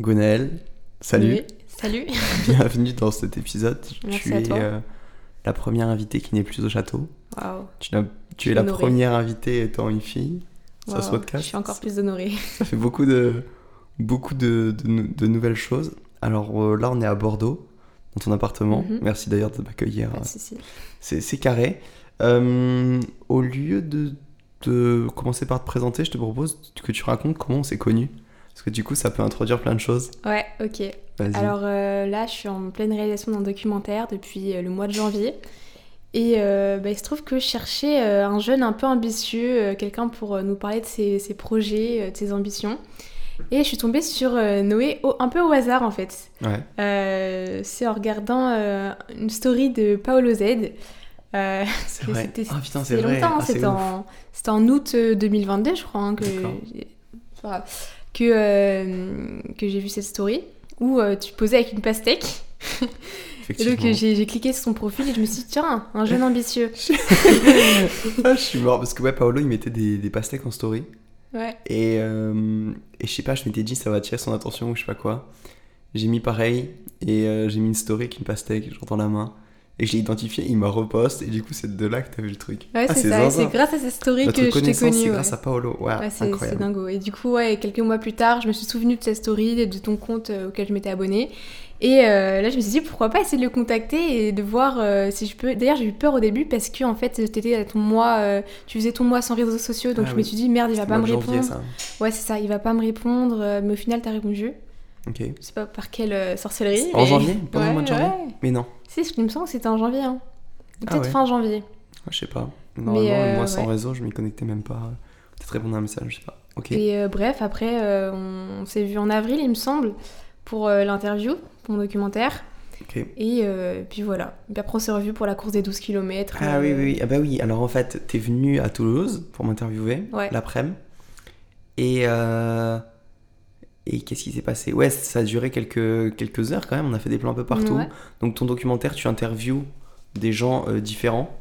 Gwenaëlle, salut. Oui, Salut. Bienvenue dans cet épisode. Merci tu à es euh, la première invitée qui n'est plus au château. Waouh. Tu, tu es la première invitée étant une fille. Ça se. Je suis encore plus honorée. Ça fait beaucoup de, beaucoup de, de nou- de nouvelles choses. Alors euh, là, on est à Bordeaux, dans ton appartement. Mhm. Merci d'ailleurs de m'accueillir. Souci. C'est c'est carré. Euh, au lieu de, de commencer par te présenter, je te propose que tu racontes comment on s'est connus. Parce que du coup, ça peut introduire plein de choses. Ouais, ok. Alors euh, là, je suis en pleine réalisation d'un documentaire depuis euh, le mois de janvier. Et euh, bah, il se trouve que je cherchais un jeune un peu ambitieux, quelqu'un pour nous parler de ses, ses projets, de ses ambitions. Et je suis tombée sur Noé au- un peu au hasard en fait. Ouais. Euh, C'est en regardant euh, une story de Paolo Z. Euh, C'est que vrai. c'était- vrai. longtemps, hein, Ah, c'était en, c'était en août euh, 2022, je crois, hein, que, D'accord. Que, euh, que j'ai vu cette story où euh, tu posais avec une pastèque. Et donc euh, j'ai j'ai cliqué sur son profil et je me suis dit, tiens, un jeune ambitieux. Ah, je suis mort parce que ouais, Paolo il mettait des, des pastèques en story Ouais. et, euh, et je sais pas, je m'étais dit ça va attirer son attention ou je sais pas quoi. J'ai mis pareil et euh, j'ai mis une story avec une pastèque, dans la main et je l'ai identifié, il m'a reposte et du coup c'est de là que t'as vu le truc. Ouais, Ah, c'est ça. C'est grâce à cette story Notre que je t'ai connaissance connue. c'est ouais. grâce à Paolo. Ouais, Ouais, c'est dingo. Et du coup, ouais, quelques mois plus tard, je me suis souvenu de cette story, et de ton compte euh, auquel je m'étais abonnée. Et euh, là, je me suis dit, pourquoi pas essayer de le contacter et de voir euh, si je peux. D'ailleurs, j'ai eu peur au début parce que, en fait, t'étais à ton mois, euh, tu faisais ton mois sans réseaux sociaux. Donc, Ah je oui. me suis dit, merde, il va pas me janvier, répondre. Ouais, c'est ça, il va pas me répondre. Mais au final, t'as répondu. Ok. Je sais pas par quelle euh, sorcellerie. En mais- janvier Pendant le mois de janvier ouais. Mais non, Si, il me semble que c'était en janvier. Hein. Ah Peut-être ouais. fin janvier. je sais pas. Normalement, euh, moi sans réseau, je m'y connectais même pas. Peut-être répondre à un message, je sais pas. Ok. Et euh, bref, après, euh, on, on s'est vu en avril, il me semble, pour l'interview, pour mon documentaire. Et euh, puis voilà. Après, on s'est revu pour la course des 12 km. Ah oui, oui, oui. Ah bah oui, alors en fait, t'es venu à Toulouse pour m'interviewer Ouais. l'après-midi. Et, euh, et qu'est-ce qui s'est passé? Ouais, ça a duré quelques, quelques heures quand même, on a fait des plans un peu partout. Ouais. Donc ton documentaire, tu interviews des gens euh, différents,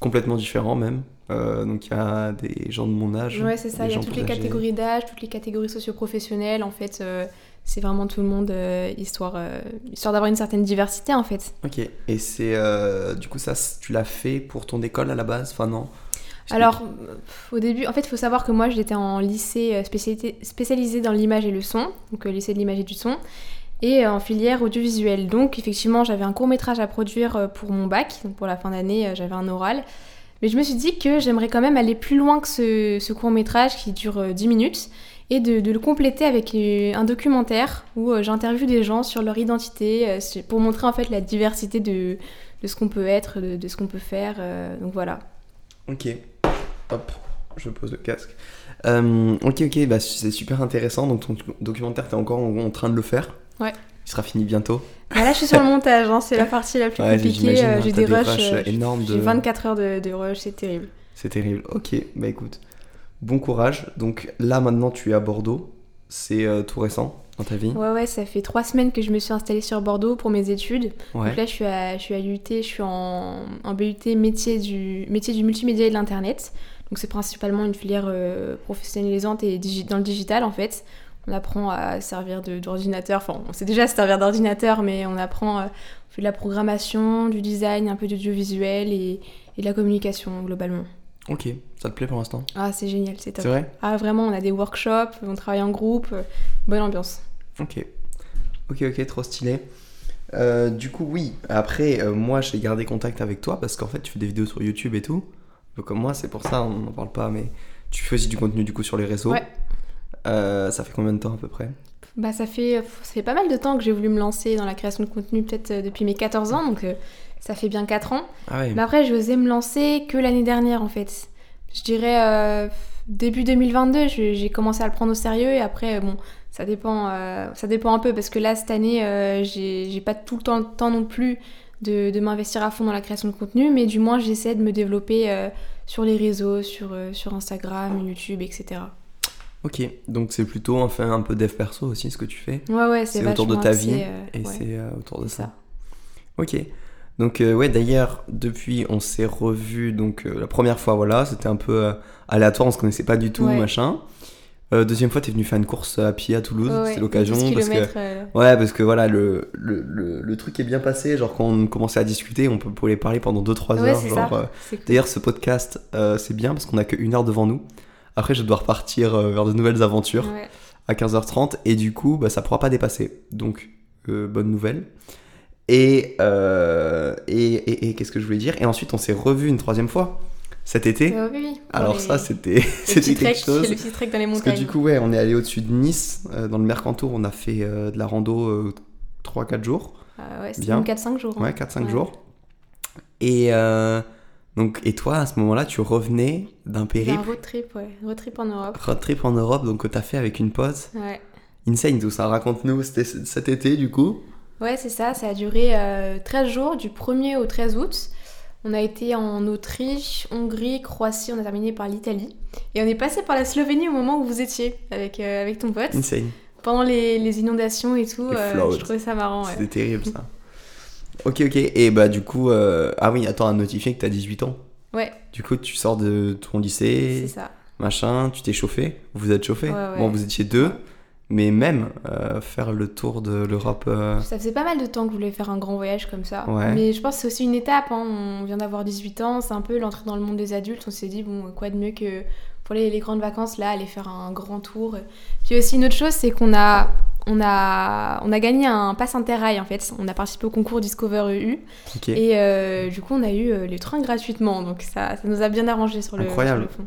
complètement différents même. Euh, donc il y a des gens de mon âge. Ouais, c'est ça. Il y a toutes les âgés. catégories d'âge, toutes les catégories socio-professionnelles. En fait, euh, c'est vraiment tout le monde, histoire, histoire d'avoir une certaine diversité, en fait. Ok, et c'est... du coup ça, tu l'as fait pour ton école à la base? Enfin non? Alors, au début, en fait, il faut savoir que moi, j'étais en lycée euh, spécialisé dans l'image et le son, donc euh, lycée de l'image et du son, et euh, en filière audiovisuelle. Donc, effectivement, j'avais un court métrage à produire pour mon bac, donc pour la fin d'année, j'avais un oral. Mais je me suis dit que j'aimerais quand même aller plus loin que ce, ce court métrage qui dure euh, 10 minutes et de, de le compléter avec un documentaire où j'interviewe des gens sur leur identité pour montrer en fait la diversité de, de ce qu'on peut être, de, de ce qu'on peut faire. donc voilà. Ok, hop, je pose le casque. Euh, ok, ok, bah, c'est super intéressant. Donc ton documentaire, t'es encore en, en train de le faire Ouais. Il sera fini bientôt. Bah là, je suis sur le montage, hein, c'est la partie la plus Ouais, compliquée. euh, hein, j'ai des des rushs, rushs euh, énormes J'ai de- 24 heures de, de rush, c'est terrible. C'est terrible. Ok, bah écoute, bon courage. Donc là maintenant, tu es à Bordeaux. C'est euh, tout récent dans ta vie? Ouais, ouais, ça fait trois semaines que je me suis installée sur Bordeaux pour mes études. Ouais. Donc là, je suis à, je suis à l'UT, je suis en, en BUT métier du, métier du multimédia et de l'Internet. Donc c'est principalement une filière euh, professionnalisante et dans le digital en fait. On apprend à servir de- d'ordinateur, enfin on sait déjà se servir d'ordinateur, mais on apprend, euh, on fait de la programmation, du design, un peu d'audiovisuel et, et de la communication globalement. Ok, ça te plaît pour l'instant? Ah c'est génial, c'est top. C'est vrai? Ah vraiment, on a des workshops, on travaille en groupe, bonne ambiance. Ok. Ok, ok, trop stylé. Euh, du coup, oui. Après, euh, moi, j'ai gardé contact avec toi parce qu'en fait, tu fais des vidéos sur YouTube et tout. Comme moi, c'est pour ça, on n'en parle pas, mais tu fais aussi du contenu du coup sur les réseaux. Ouais. Euh, ça fait combien de temps à peu près? Bah ça fait, ça fait pas mal de temps que j'ai voulu me lancer dans la création de contenu, peut-être euh, depuis mes 14 ans, donc euh, ça fait bien 4 ans. Ah ouais. Mais après, j'ai osé me lancer que l'année dernière en fait. Je dirais euh, début 2022, je- j'ai commencé à le prendre au sérieux et après, euh, bon, ça dépend, euh, ça dépend un peu parce que là, cette année, euh, j'ai j'ai pas tout le temps, le temps non plus de, de m'investir à fond dans la création de contenu, mais du moins, j'essaie de me développer euh, sur les réseaux, sur, euh, sur Instagram, YouTube, etc. Ok, donc c'est plutôt enfin un peu dev perso aussi ce que tu fais. Ouais, ouais, c'est autour de ta vie euh, et ouais, c'est euh, autour de c'est ça. Ok. Donc euh, ouais d'ailleurs depuis on s'est revu donc euh, la première fois voilà c'était un peu euh, aléatoire on se connaissait pas du tout Ouais. machin Euh, deuxième fois, t'es venu faire une course à pied à Toulouse, Ouais, c'est l'occasion. 12 Parce que, euh, ouais, parce que voilà, le, le, le, le truc est bien passé. Genre, quand on commençait à discuter, on peut parler pendant 2-3 Ouais, heures. Genre, euh, cool. D'ailleurs, ce podcast, c'est bien parce qu'on a que une heure devant nous. Après, je dois repartir vers de nouvelles aventures Ouais. à 15h30 et du coup, bah, ça pourra pas dépasser. Donc, bonne nouvelle. Et, et, et, et qu'est-ce que je voulais dire? Et ensuite, on s'est revu une troisième fois cet été. Euh, oui, oui. Alors les- ça, c'était c'était quelque trek, chose. Le petit trek dans les Parce que montagnes. du coup, ouais, on est allé au-dessus de Nice, euh, dans le Mercantour, on a fait euh, de la rando 3-4 jours. Ah ouais, c'était Bien. même 4-5 jours. hein. Ouais, 4-5 Ouais. jours. Et, euh, donc, et toi, à ce moment-là, tu revenais d'un J'ai un périple, road trip, ouais. Road trip en Europe. road trip en Europe, donc que t'as fait avec une pote. Ouais. Insane tout ça, raconte-nous, c'était cet été du coup Ouais, c'est ça, ça a duré euh, 13 jours, du 1er au 13 août. On a été en Autriche, Hongrie, Croatie, on a terminé par l'Italie. Et on est passé par la Slovénie au moment où vous étiez avec, euh, avec ton pote. Insane, Pendant les, les inondations et tout, euh, je trouvais ça marrant. Ouais. c'était terrible ça. ok, ok, et bah du coup, euh, ah oui, attends, à notifier que t'as 18 ans. Ouais, Du coup, tu sors de ton c'est lycée, ça. machin, tu t'es chauffé, vous vous êtes chauffé. Ouais, ouais. Bon, vous étiez deux, mais même euh, faire le tour de l'Europe. euh, Ça faisait pas mal de temps que je voulais faire un grand voyage comme ça. Ouais. Mais je pense que c'est aussi une étape. hein. On vient d'avoir 18 ans, c'est un peu l'entrée dans le monde des adultes. On s'est dit, bon, quoi de mieux que pour les, les grandes vacances, là, aller faire un grand tour. Puis aussi, une autre chose, c'est qu'on a, on a, on a gagné un pass interrail en fait. On a participé au concours Discover EU. Et euh, du coup, on a eu les trains gratuitement. Donc ça, ça nous a bien arrangé sur le, sur Incroyable. le fond.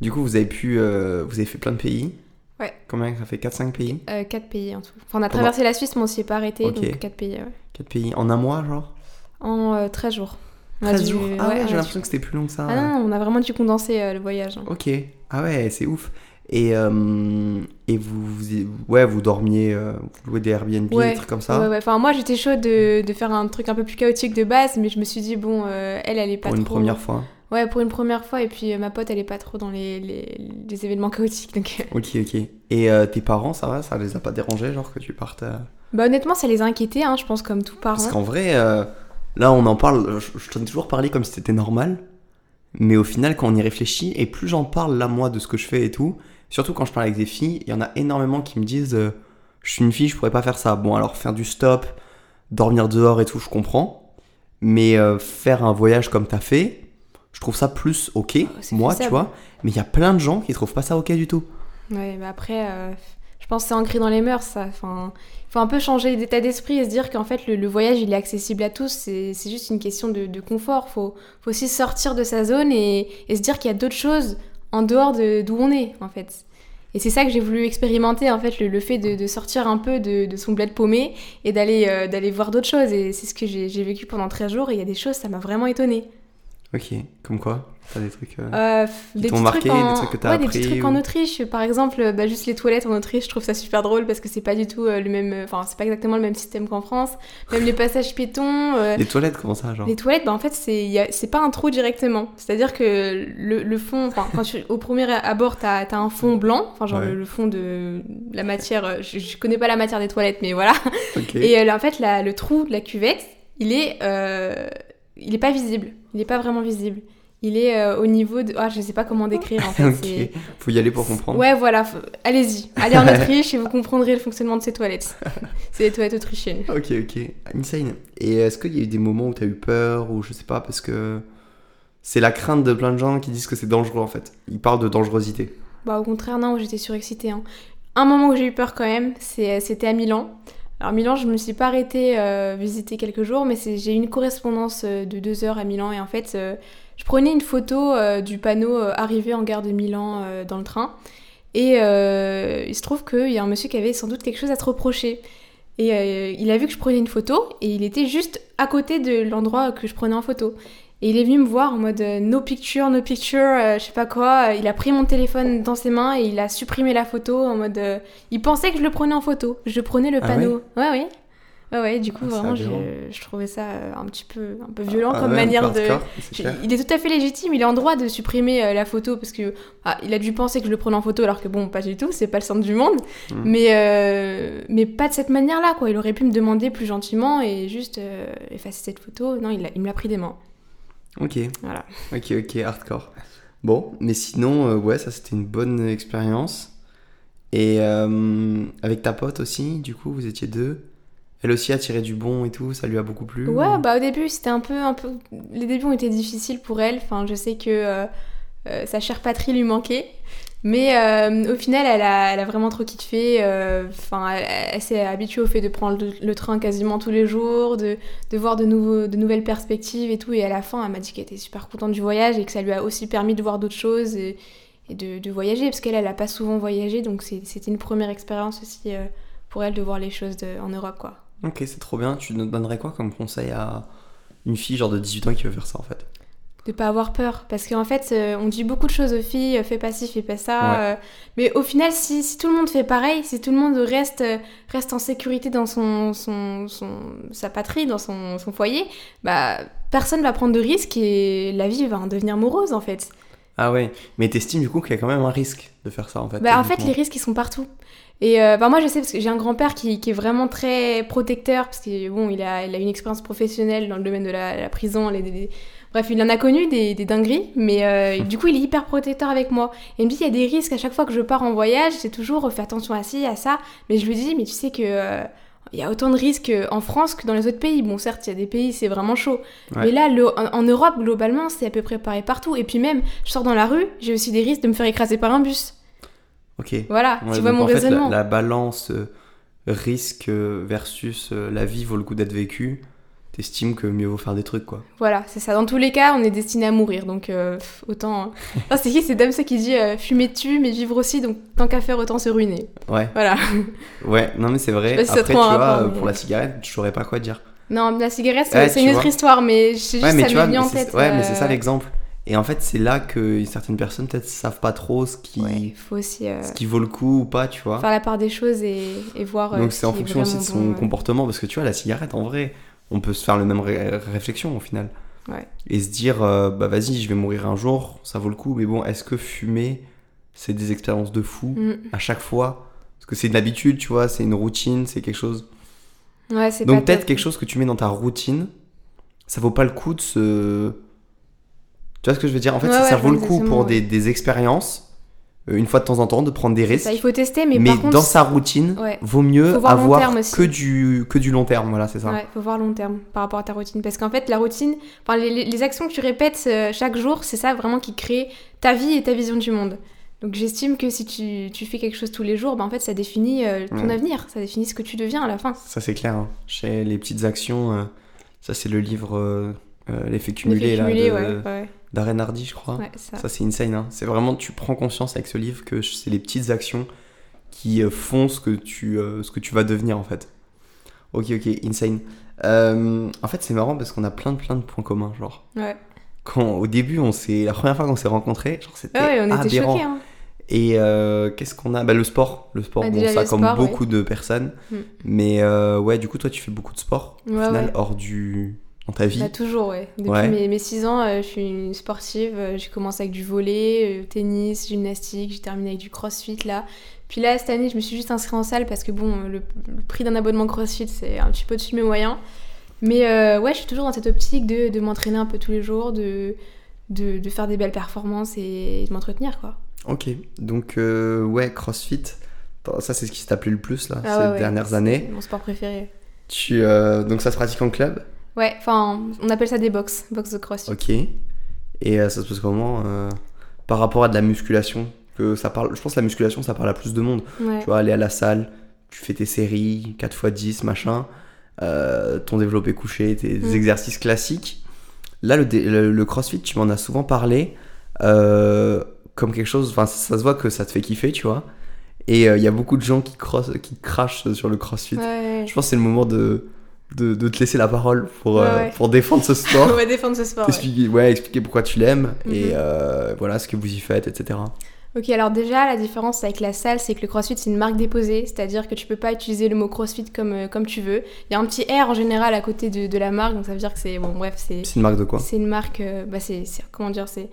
Du coup, vous avez pu, vous avez fait plein de pays. Ouais. Combien? Ça fait 4-5 pays? Euh, 4 pays en tout. Enfin, on a Pendant- traversé la Suisse, mais on s'y est pas arrêté. Ok. Donc 4 pays, ouais. 4 pays en un mois, genre? En euh, 13 jours. On a 13 dû- jours? Ah ouais, a j'ai dû- l'impression que c'était plus long que ça. Ah non, on a vraiment dû condenser euh, le voyage. hein. Ok. Ah ouais, c'est ouf. Et, euh, et vous, vous, ouais, vous dormiez, euh, vous louez des Airbnb, Ouais. des trucs comme ça? Ouais, ouais. Enfin, moi, j'étais chaude de, de faire un truc un peu plus chaotique de base, mais je me suis dit, bon, euh, elle, elle est pas pour une trop... première fois. Ouais, pour une première fois, et puis euh, ma pote, elle est pas trop dans les, les, les événements chaotiques, donc... euh, Ok, ok. Et euh, tes parents, ça va? Ça les a pas dérangés, genre que tu partes euh, Bah honnêtement, ça les a inquiétés, hein, je pense, comme tout parent. Parce qu'en vrai, euh, là, on en parle, je, je t'en ai toujours parlé comme si c'était normal. Mais au final, quand on y réfléchit, et plus j'en parle là, moi, de ce que je fais et tout, surtout quand je parle avec des filles, il y en a énormément qui me disent euh, Je suis une fille, je pourrais pas faire ça. Bon, alors faire du stop, dormir dehors et tout, je comprends. Mais euh, faire un voyage comme t'as fait, je trouve ça plus ok, Ah, moi, tu vois. Mais il y a plein de gens qui trouvent pas ça ok du tout. Ouais, mais après, euh, je pense que c'est ancré dans les mœurs, ça. Enfin, il faut un peu changer d'état d'esprit et se dire qu'en fait, le, le voyage, il est accessible à tous. C'est juste une question de, de confort. Il faut, faut aussi sortir de sa zone et, et se dire qu'il y a d'autres choses en dehors de- d'où on est, en fait. Et c'est ça que j'ai voulu expérimenter, en fait, le, le fait de, de sortir un peu de, de son bled paumé et d'aller euh, d'aller voir d'autres choses. Et c'est ce que j'ai j'ai vécu pendant 13 jours. Et il y a des choses, ça m'a vraiment étonnée. Ok, comme quoi T'as des trucs. euh, Euh, Qui des t'ont marqué, trucs en... des trucs que t'as ouais, des petits appris trucs ou- en Autriche, par exemple, bah, juste les toilettes en Autriche, je trouve ça super drôle parce que c'est pas du tout euh, le même, enfin c'est pas exactement le même système qu'en France. Même les passages piétons, euh, Les toilettes, comment ça, genre les toilettes, bah, en fait c'est a- c'est pas un trou directement. C'est-à-dire que le, le fond, enfin quand tu, au premier abord t'as as un fond blanc, enfin genre Ouais. le, le fond de la matière, euh, je, je connais pas la matière des toilettes, mais voilà. Ok. Et en fait la- le trou de la cuvette, il est, il est pas visible, il est pas vraiment visible. Il est euh, au niveau de, ah je sais pas comment décrire en fait. ok, faut y aller pour comprendre. Ouais, voilà, faut- allez-y, allez en Autriche et vous comprendrez le fonctionnement de ces toilettes. C'est les toilettes autrichiennes. Ok, ok. Insane. Et est-ce qu'il y a eu des moments où t'as eu peur ou je sais pas parce que c'est la crainte de plein de gens qui disent que c'est dangereux en fait. Ils parlent de dangerosité. Bah, au contraire, non, j'étais surexcitée. hein. Un moment où j'ai eu peur quand même, c'est- c'était à Milan. Alors, Milan, je me suis pas arrêtée euh, visiter quelques jours, mais j'ai une correspondance euh, de deux heures à Milan et en fait, euh, je prenais une photo du panneau arrivé en gare de Milan dans le train. Et il se trouve qu'il y a un monsieur qui avait sans doute quelque chose à se reprocher. Et il a vu que je prenais une photo et il était juste à côté de l'endroit que je prenais en photo. Et il est venu me voir en mode euh, no picture, no picture, euh, je sais pas quoi. Il a pris mon téléphone dans ses mains et il a supprimé la photo en mode. euh, il pensait que je le prenais en photo. Je prenais le Ah panneau. Ouais, ouais. Ouais, ouais, du coup, Ah, vraiment, je, je trouvais ça euh, un petit peu, un peu violent Ah comme ouais, manière de. Il est tout à fait légitime, il est en droit de supprimer euh, la photo parce que ah, il a dû penser que je le prenais en photo alors que bon, pas du tout, c'est pas le centre du monde. Mhm. Mais, euh, mais pas de cette manière-là, quoi. Il aurait pu me demander plus gentiment et juste euh, effacer cette photo. Non, il, il me l'a pris des mains. Ok. Voilà. Ok, ok, hardcore. Bon, mais sinon, euh, ouais, ça c'était une bonne expérience. Et euh, avec ta pote aussi, du coup, vous étiez deux. Elle aussi a tiré du bon et tout, ça lui a beaucoup plu Ouais, ou- bah au début, c'était un peu, un peu. Les débuts ont été difficiles pour elle. Enfin, je sais que euh, euh, sa chère patrie lui manquait. Mais euh, au final, elle a, vraiment trop kiffé. euh, Enfin, elle, s'est habituée au fait de prendre le, train quasiment tous les jours, de, de voir de, nouveaux, de nouvelles perspectives et tout. Et à la fin, elle m'a dit qu'elle était super contente du voyage et que ça lui a aussi permis de voir d'autres choses et, de, de voyager. Parce qu'elle, elle a pas souvent voyagé. Donc c'était une première expérience aussi euh, pour elle de voir les choses en Europe, quoi. Ok, c'est trop bien. Tu nous donnerais quoi comme conseil à une fille genre de 18 ans qui veut faire ça en fait? De pas avoir peur. Parce qu'en fait euh, on dit beaucoup de choses aux filles euh, fais pas ci fais pas ça Ouais. euh, mais au final si, si tout le monde fait pareil si tout le monde reste euh, reste en sécurité dans son, son, son sa patrie dans son, son foyer bah personne va prendre de risques et la vie va en devenir morose en fait. Ah ouais, mais t'estimes du coup qu'il y a quand même un risque de faire ça en fait bah en fait les risques ils sont partout. Et euh, bah, moi je sais parce que j'ai un grand-père qui, qui est vraiment très protecteur parce que bon il a, il a une expérience professionnelle dans le domaine de la, la prison les- bref il en a connu des, des dingueries mais euh, du coup il est hyper protecteur avec moi et il me dit il y a des risques à chaque fois que je pars en voyage c'est toujours euh, fais attention à ci à ça mais je lui dis mais tu sais que euh, il y a autant de risques en France que dans les autres pays. Bon, certes, il y a des pays, c'est vraiment chaud. Ouais. Mais là, le- en, en Europe, globalement, c'est à peu près pareil partout. Et puis même, je sors dans la rue, j'ai aussi des risques de me faire écraser par un bus. Ok. Voilà, Ouais, tu vois mon en fait, la- raisonnement. la, balance euh, risque versus euh, la vie vaut le coup d'être vécue, t'estimes que mieux vaut faire des trucs quoi. Voilà, c'est ça. Dans tous les cas, on est destiné à mourir. Donc, euh, autant. hein. C'est qui? C'est Damso qui dit euh, fumer tue, mais vivre aussi. Donc, tant qu'à faire, autant se ruiner. Ouais, Voilà. ouais, non mais c'est vrai. Si ça Après, tu vois, rapport, euh, mais- pour la cigarette, je saurais pas quoi dire. Non, la cigarette, c'est Ouais, une autre histoire, mais je sais juste Ouais, mais ça vois, en tête. ouais, mais c'est ça euh, l'exemple. Et en fait, c'est là que certaines personnes peut-être savent pas trop ce qui, Ouais, faut aussi euh, ce qui vaut le coup ou pas, tu vois. faire la part des choses et, et voir. Donc ce c'est en fonction aussi de son bon, comportement, parce que tu vois, la cigarette, en vrai, on peut se faire le même ré- réflexion au final. Ouais. Et se dire, euh, bah vas-y, je vais mourir un jour, ça vaut le coup, mais bon, est-ce que fumer, c'est des expériences de fou Mm. à chaque fois? Parce que c'est de l'habitude, tu vois, c'est une routine, c'est quelque chose. Ouais, c'est Donc peut-être quelque chose que tu mets dans ta routine, ça vaut pas le coup de se. Tu vois ce que je veux dire? En fait, Ouais, ça, ça vaut le coup pour des, des expériences, une fois de temps en temps, de prendre des risques. Ça, il faut tester, mais, Mais, par contre. dans sa routine, Ouais. vaut mieux avoir que du, que du long terme, voilà, c'est ça. Ouais, faut voir long terme par rapport à ta routine. Parce qu'en fait, la routine, enfin, les, actions que tu répètes euh, chaque jour, c'est ça vraiment qui crée ta vie et ta vision du monde. Donc j'estime que si tu, tu fais quelque chose tous les jours, ben, en fait, ça définit euh, ton Ouais. avenir, ça définit ce que tu deviens à la fin. Ça c'est clair. hein. Chez les petites actions, euh, ça c'est le livre euh, L'effet cumulé, L'effet là, cumulé, de- ouais, ouais, d'Aren Hardy, je crois. ouais, ça. Ça c'est insane. hein. C'est vraiment, tu prends conscience avec ce livre que c'est les petites actions qui euh, font ce que, tu, euh, ce que tu vas devenir en fait. Ok, ok, insane. Euh, en fait, c'est marrant parce qu'on a plein de, plein de points communs. Genre, Ouais. quand, au début, on s'est, la première fois qu'on s'est rencontrés, genre, c'était ouais, on était choqués. Hein. Et euh, qu'est-ce qu'on a? Bah, Le sport. Le sport, Ah, bon, ça comme sport, beaucoup de personnes. Mm. Mais ouais, du coup, toi, tu fais beaucoup de sport au final, hors du. Dans ta vie. Bah, toujours, ouais. Depuis Ouais. mes, mes 6 ans, euh, je suis une sportive. euh, j'ai commencé avec du volley, euh, tennis, gymnastique. J'ai terminé avec du crossfit là. Puis là, cette année, je me suis juste inscrite en salle parce que bon, le, le prix d'un abonnement crossfit, c'est un petit peu au-dessus de mes moyens. Mais euh, ouais, je suis toujours dans cette optique de, de m'entraîner un peu tous les jours, de, de, de faire des belles performances et de m'entretenir quoi. Ok, donc ouais, CrossFit. Ça, c'est ce qui t'a plu le plus là, Ah ces ouais, dernières années. Mon sport préféré. Tu, euh, donc ça se pratique en club? Ouais, enfin, on appelle ça des box, box de crossfit. Ok. Et euh, ça se passe comment euh, par rapport à de la musculation? Que ça parle, Je pense que la musculation, ça parle à plus de monde. Ouais. Tu vois, aller à la salle, tu fais tes séries, 4x10, machin, euh, ton développé couché, tes Mm. exercices classiques. Là, le, le, le crossfit, tu m'en as souvent parlé euh, comme quelque chose, enfin, ça se voit que ça te fait kiffer, tu vois. Et il y a beaucoup de gens qui, cross, qui crachent sur le crossfit. Ouais, Je pense que c'est le moment de, de, de te laisser la parole pour, Ouais, euh, pour défendre ce sport. on va défendre ce sport. Expliquer, ouais, expliquer pourquoi tu l'aimes et Mhm. euh, voilà ce que vous y faites, etc. Ok, alors déjà, la différence avec la salle, c'est que le crossfit, c'est une marque déposée, c'est-à-dire que tu peux pas utiliser le mot crossfit comme, euh, comme tu veux. Il y a un petit R en général à côté de, de la marque, donc ça veut dire que c'est. Bon, bref, c'est. C'est une marque de quoi? C'est une marque. bah, c'est. Comment dire C'est.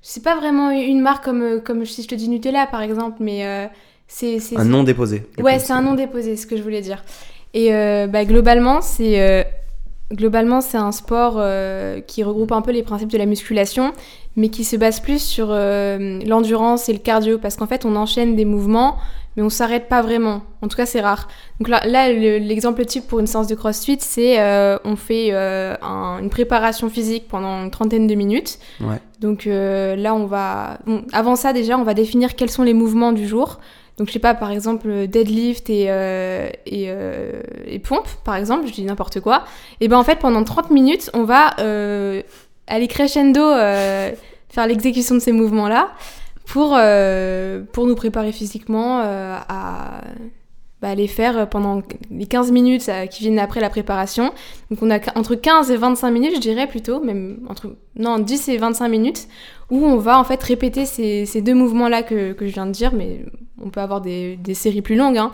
C'est pas vraiment une marque comme, comme si je te dis Nutella, par exemple, mais c'est- Un nom déposé. Ouais, c'est un nom déposé, ce que je voulais dire. Et euh, bah, globalement, c'est euh, globalement, c'est un sport euh, qui regroupe un peu les principes de la musculation, mais qui se base plus sur l'endurance et le cardio, parce qu'en fait, on enchaîne des mouvements, mais on s'arrête pas vraiment. En tout cas, c'est rare. Donc là, là, le- l'exemple type pour une séance de CrossFit, c'est euh, on fait euh, un- une préparation physique pendant une trentaine de minutes. Ouais. Donc euh, là, on va. bon, avant ça, déjà, on va définir quels sont les mouvements du jour. Donc, je sais pas, par exemple, deadlift et, euh, et, euh, et pompe, par exemple, je dis n'importe quoi. Et ben en fait, pendant 30 minutes, on va euh, aller crescendo, euh, faire l'exécution de ces mouvements-là pour, euh, pour nous préparer physiquement euh, à bah, les faire pendant les 15 minutes euh, qui viennent après la préparation. Donc on a entre 15 et 25 minutes, je dirais plutôt, même entre non, 10 et 25 minutes, où on va en fait répéter ces, deux mouvements-là que, que je viens de dire, mais on peut avoir des, des séries plus longues. hein.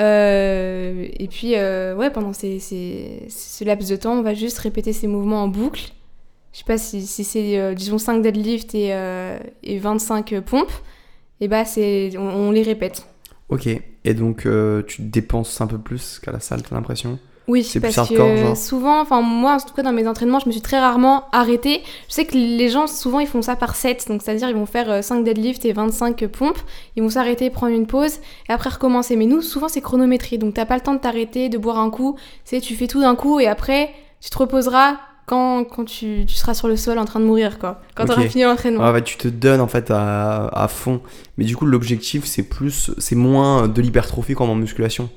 Euh, et puis, euh, ouais, pendant ces, ces- ce laps de temps, on va juste répéter ces mouvements en boucle. Je sais pas si, si c'est, euh, disons, 5 deadlifts et, euh, et 25 pompes, et bah, on, on les répète. Ok. Et donc, euh, tu dépenses un peu plus qu'à la salle, t'as l'impression? Oui, C'est plus parce hardcore, que genre. souvent, enfin moi en tout cas dans mes entraînements, je me suis très rarement arrêtée. Je sais que les gens souvent ils font ça par set, donc c'est-à-dire ils vont faire euh, 5 deadlifts et 25 pompes, ils vont s'arrêter, prendre une pause et après recommencer. Mais nous souvent c'est chronométré, donc t'as pas le temps de t'arrêter, de boire un coup, c'est tu fais tout d'un coup et après tu te reposeras quand, quand tu, tu seras sur le sol en train de mourir quoi, quand Ok. t'auras fini l'entraînement. Ouais, tu te donnes en fait à, à fond. Mais du coup, l'objectif, c'est plus, c'est moins de l'hypertrophie comme en musculation.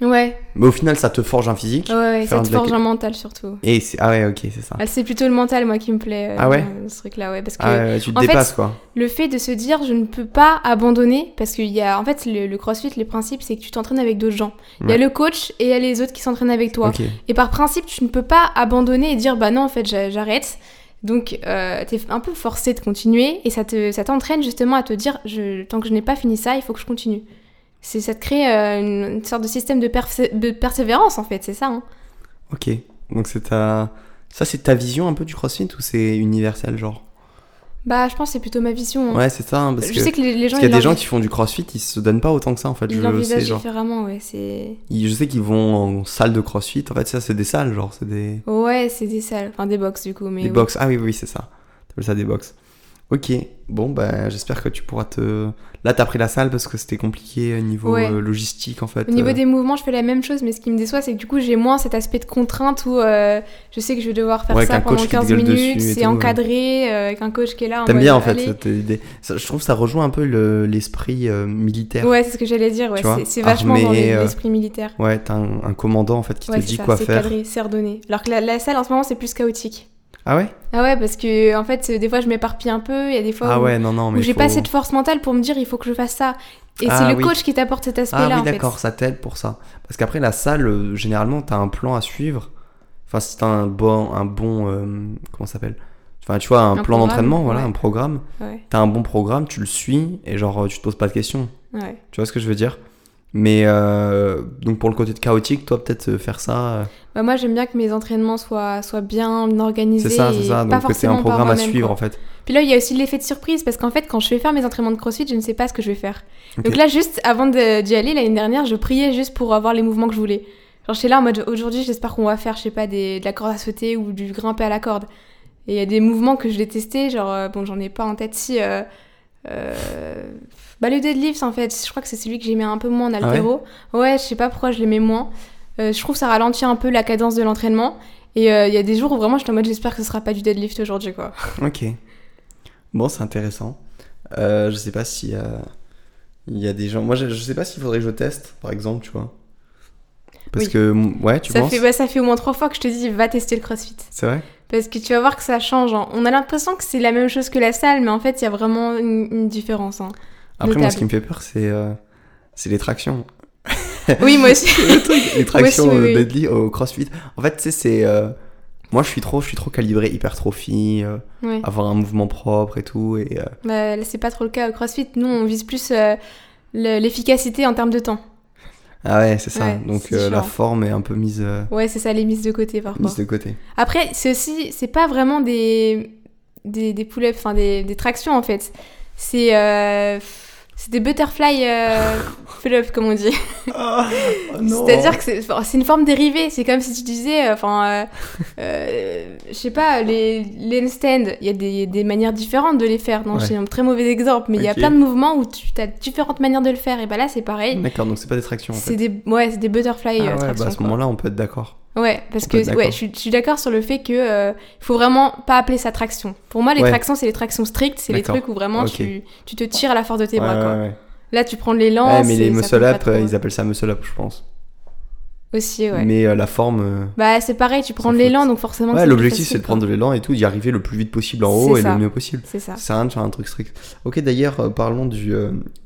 Ouais, Mais au final, ça te forge un physique. ouais, ça te la- forge un mental surtout. Et c'est, ah ouais, ok, c'est ça. Ah, C'est plutôt le mental moi qui me plaît euh, Ah ouais ce truc là, ouais, parce que Ah ouais, tu te en fait, dépasses quoi. le fait de se dire je ne peux pas abandonner parce qu'il y a en fait le, le crossfit les principes c'est que tu t'entraînes avec d'autres gens il y a le coach et il y a les autres qui s'entraînent avec toi Ok. et par principe tu ne peux pas abandonner et dire bah non en fait j'a- j'arrête donc euh, t'es un peu forcé de continuer et ça te ça t'entraîne justement à te dire je, tant que je n'ai pas fini ça il faut que je continue c'est ça te crée euh, une, une sorte de système de, persévérance en fait c'est ça hein. Ok. Donc c'est ta, ça c'est ta vision un peu du CrossFit ou c'est universel genre? Bah je pense que c'est plutôt ma vision hein. Ouais, c'est ça. hein, parce je que sais que les, les gens parce qu'il y a des gens qui font du CrossFit, ils se donnent pas autant que ça en fait. ils l'envisagent différemment ouais c'est Je sais qu'ils vont en salle de CrossFit. En fait, ça c'est des salles genre, c'est des Ouais, c'est des salles, enfin des box du coup, mais Des oui. box. Ah oui, oui, c'est ça. T'appelles ça des box. Ok. Bon, bah, j'espère que tu pourras te. Là, t'as pris la salle parce que c'était compliqué au niveau Ouais. euh, logistique, en fait. Au niveau euh. des mouvements, je fais la même chose, mais ce qui me déçoit, c'est que du coup, j'ai moins cet aspect de contrainte où euh, je sais que je vais devoir faire Ouais, ça pendant qui te 15 gueule dessus minutes, c'est encadré, euh, avec un coach qui est là. T'aimes bien, en fait, cette idée. Ça, je trouve que ça rejoint un peu le- l'esprit euh, militaire. Ouais, c'est ce que j'allais dire, ouais, c'est- c'est vachement dans euh, l'esprit militaire. Ouais, t'as un, un commandant, en fait, qui te c'est dit ça, quoi c'est faire. cadré, c'est ordonné. Alors que la, la salle en ce moment, c'est plus chaotique. Ah ouais? Ah ouais, parce que en fait, des fois, je m'éparpille un peu, il y a des fois Ah où, ouais, non, non, où j'ai faut- pas cette force mentale pour me dire il faut que je fasse ça. Et Ah c'est le oui. coach qui t'apporte cet aspect-là, Ah oui, d'accord, ça t'aide pour ça. Parce qu'après, la salle, euh, généralement, t'as un plan à suivre. Enfin, si t'as un bon. Un bon euh, comment ça s'appelle? Enfin, tu vois, un, Un plan d'entraînement, voilà, ouais. un programme. Ouais, T'as un bon programme, tu le suis, et genre, euh, tu te poses pas de questions. ouais. Tu vois ce que je veux dire? Mais euh, donc pour le côté de chaotique, toi peut-être euh, faire ça, euh, Bah, moi, j'aime bien que mes entraînements soient, soient bien organisés. c'est ça, c'est ça. Donc que c'est un programme à suivre quoi. en fait. Puis là, il y a aussi l'effet de surprise parce qu'en fait, quand je vais faire mes entraînements de crossfit, je ne sais pas ce que je vais faire. Donc là, juste avant d'y aller, l'année dernière, je priais juste pour avoir les mouvements que je voulais. Genre, j'étais là en mode aujourd'hui, j'espère qu'on va faire, je sais pas, des, de la corde à sauter ou du grimper à la corde. Et il y a des mouvements que je l'ai testé, genre, bon, j'en ai pas en tête si. euh, euh, bah, le deadlift, en fait, je crois que c'est celui que j'aimais un peu moins en Ah ouais? Altéro. ouais, je sais pas pourquoi je l'aimais moins. Euh, je trouve que ça ralentit un peu la cadence de l'entraînement. Et euh, il y a des jours où vraiment j'étais en mode j'espère que ce sera pas du deadlift aujourd'hui, quoi. Ok. Bon, c'est intéressant. Euh, je sais pas si il y a des gens. Moi, je, je sais pas s'il faudrait que je teste, par exemple, tu vois. Parce Oui. que ouais, tu ça, penses? fait, bah, ça fait au moins trois fois que je te dis va tester le crossfit. C'est vrai? Parce que tu vas voir que ça change. hein. On a l'impression que c'est la même chose que la salle, mais en fait, il y a vraiment une, une différence. hein. Après, moi, ce qui me fait peur, c'est euh, les tractions. Oui, moi aussi. Les tractions oui, au oui. au CrossFit. En fait, tu sais, c'est euh, moi, je suis trop, je suis trop calibré hypertrophie, euh, Ouais. avoir un mouvement propre et tout, et euh, Bah, c'est pas trop le cas au crossfit. Nous, on vise plus euh, le- l'efficacité en termes de temps. ah ouais, c'est ça. Ouais, Donc euh, la forme est un peu mise, euh, Ouais, c'est ça, les mises de côté parfois. mise de côté. Après, c'est aussi, c'est pas vraiment des, des, des pull-ups, enfin des, des tractions en fait. C'est C'est des butterfly euh, pull-up, comme on dit. Ah. C'est-à-dire que c'est une forme dérivée. C'est comme si tu disais, euh, enfin, euh, euh, je sais pas, les, les handstands, il y a des, des manières différentes de les faire. Non, Ouais. c'est un très mauvais exemple, mais il y a plein de mouvements où tu as différentes manières de le faire. Et bah là, c'est pareil. D'accord, donc c'est pas des tractions en C'est des, ouais, c'est des butterfly Ah ouais, bah à ce moment-là, on peut être d'accord. Ouais, parce que ouais, je, suis- je suis d'accord sur le fait que euh, il faut vraiment pas appeler ça traction. Pour moi, les Ouais. tractions, c'est les tractions strictes, c'est les trucs où vraiment tu, tu te tires à la force de tes Ouais, bras. quoi. Là, tu prends de l'élan. Ouais, mais les muscle up, trop, euh, ils appellent ça muscle up, je pense. Aussi, ouais. Mais euh, la forme. euh, Bah, c'est pareil, tu prends de l'élan, donc forcément. Ouais, l'objectif c'est de prendre de l'élan et tout, d'y arriver le plus vite possible en haut et ça. le mieux possible. C'est ça. Ça sert à rien de faire un truc strict. Ok, d'ailleurs, parlons du,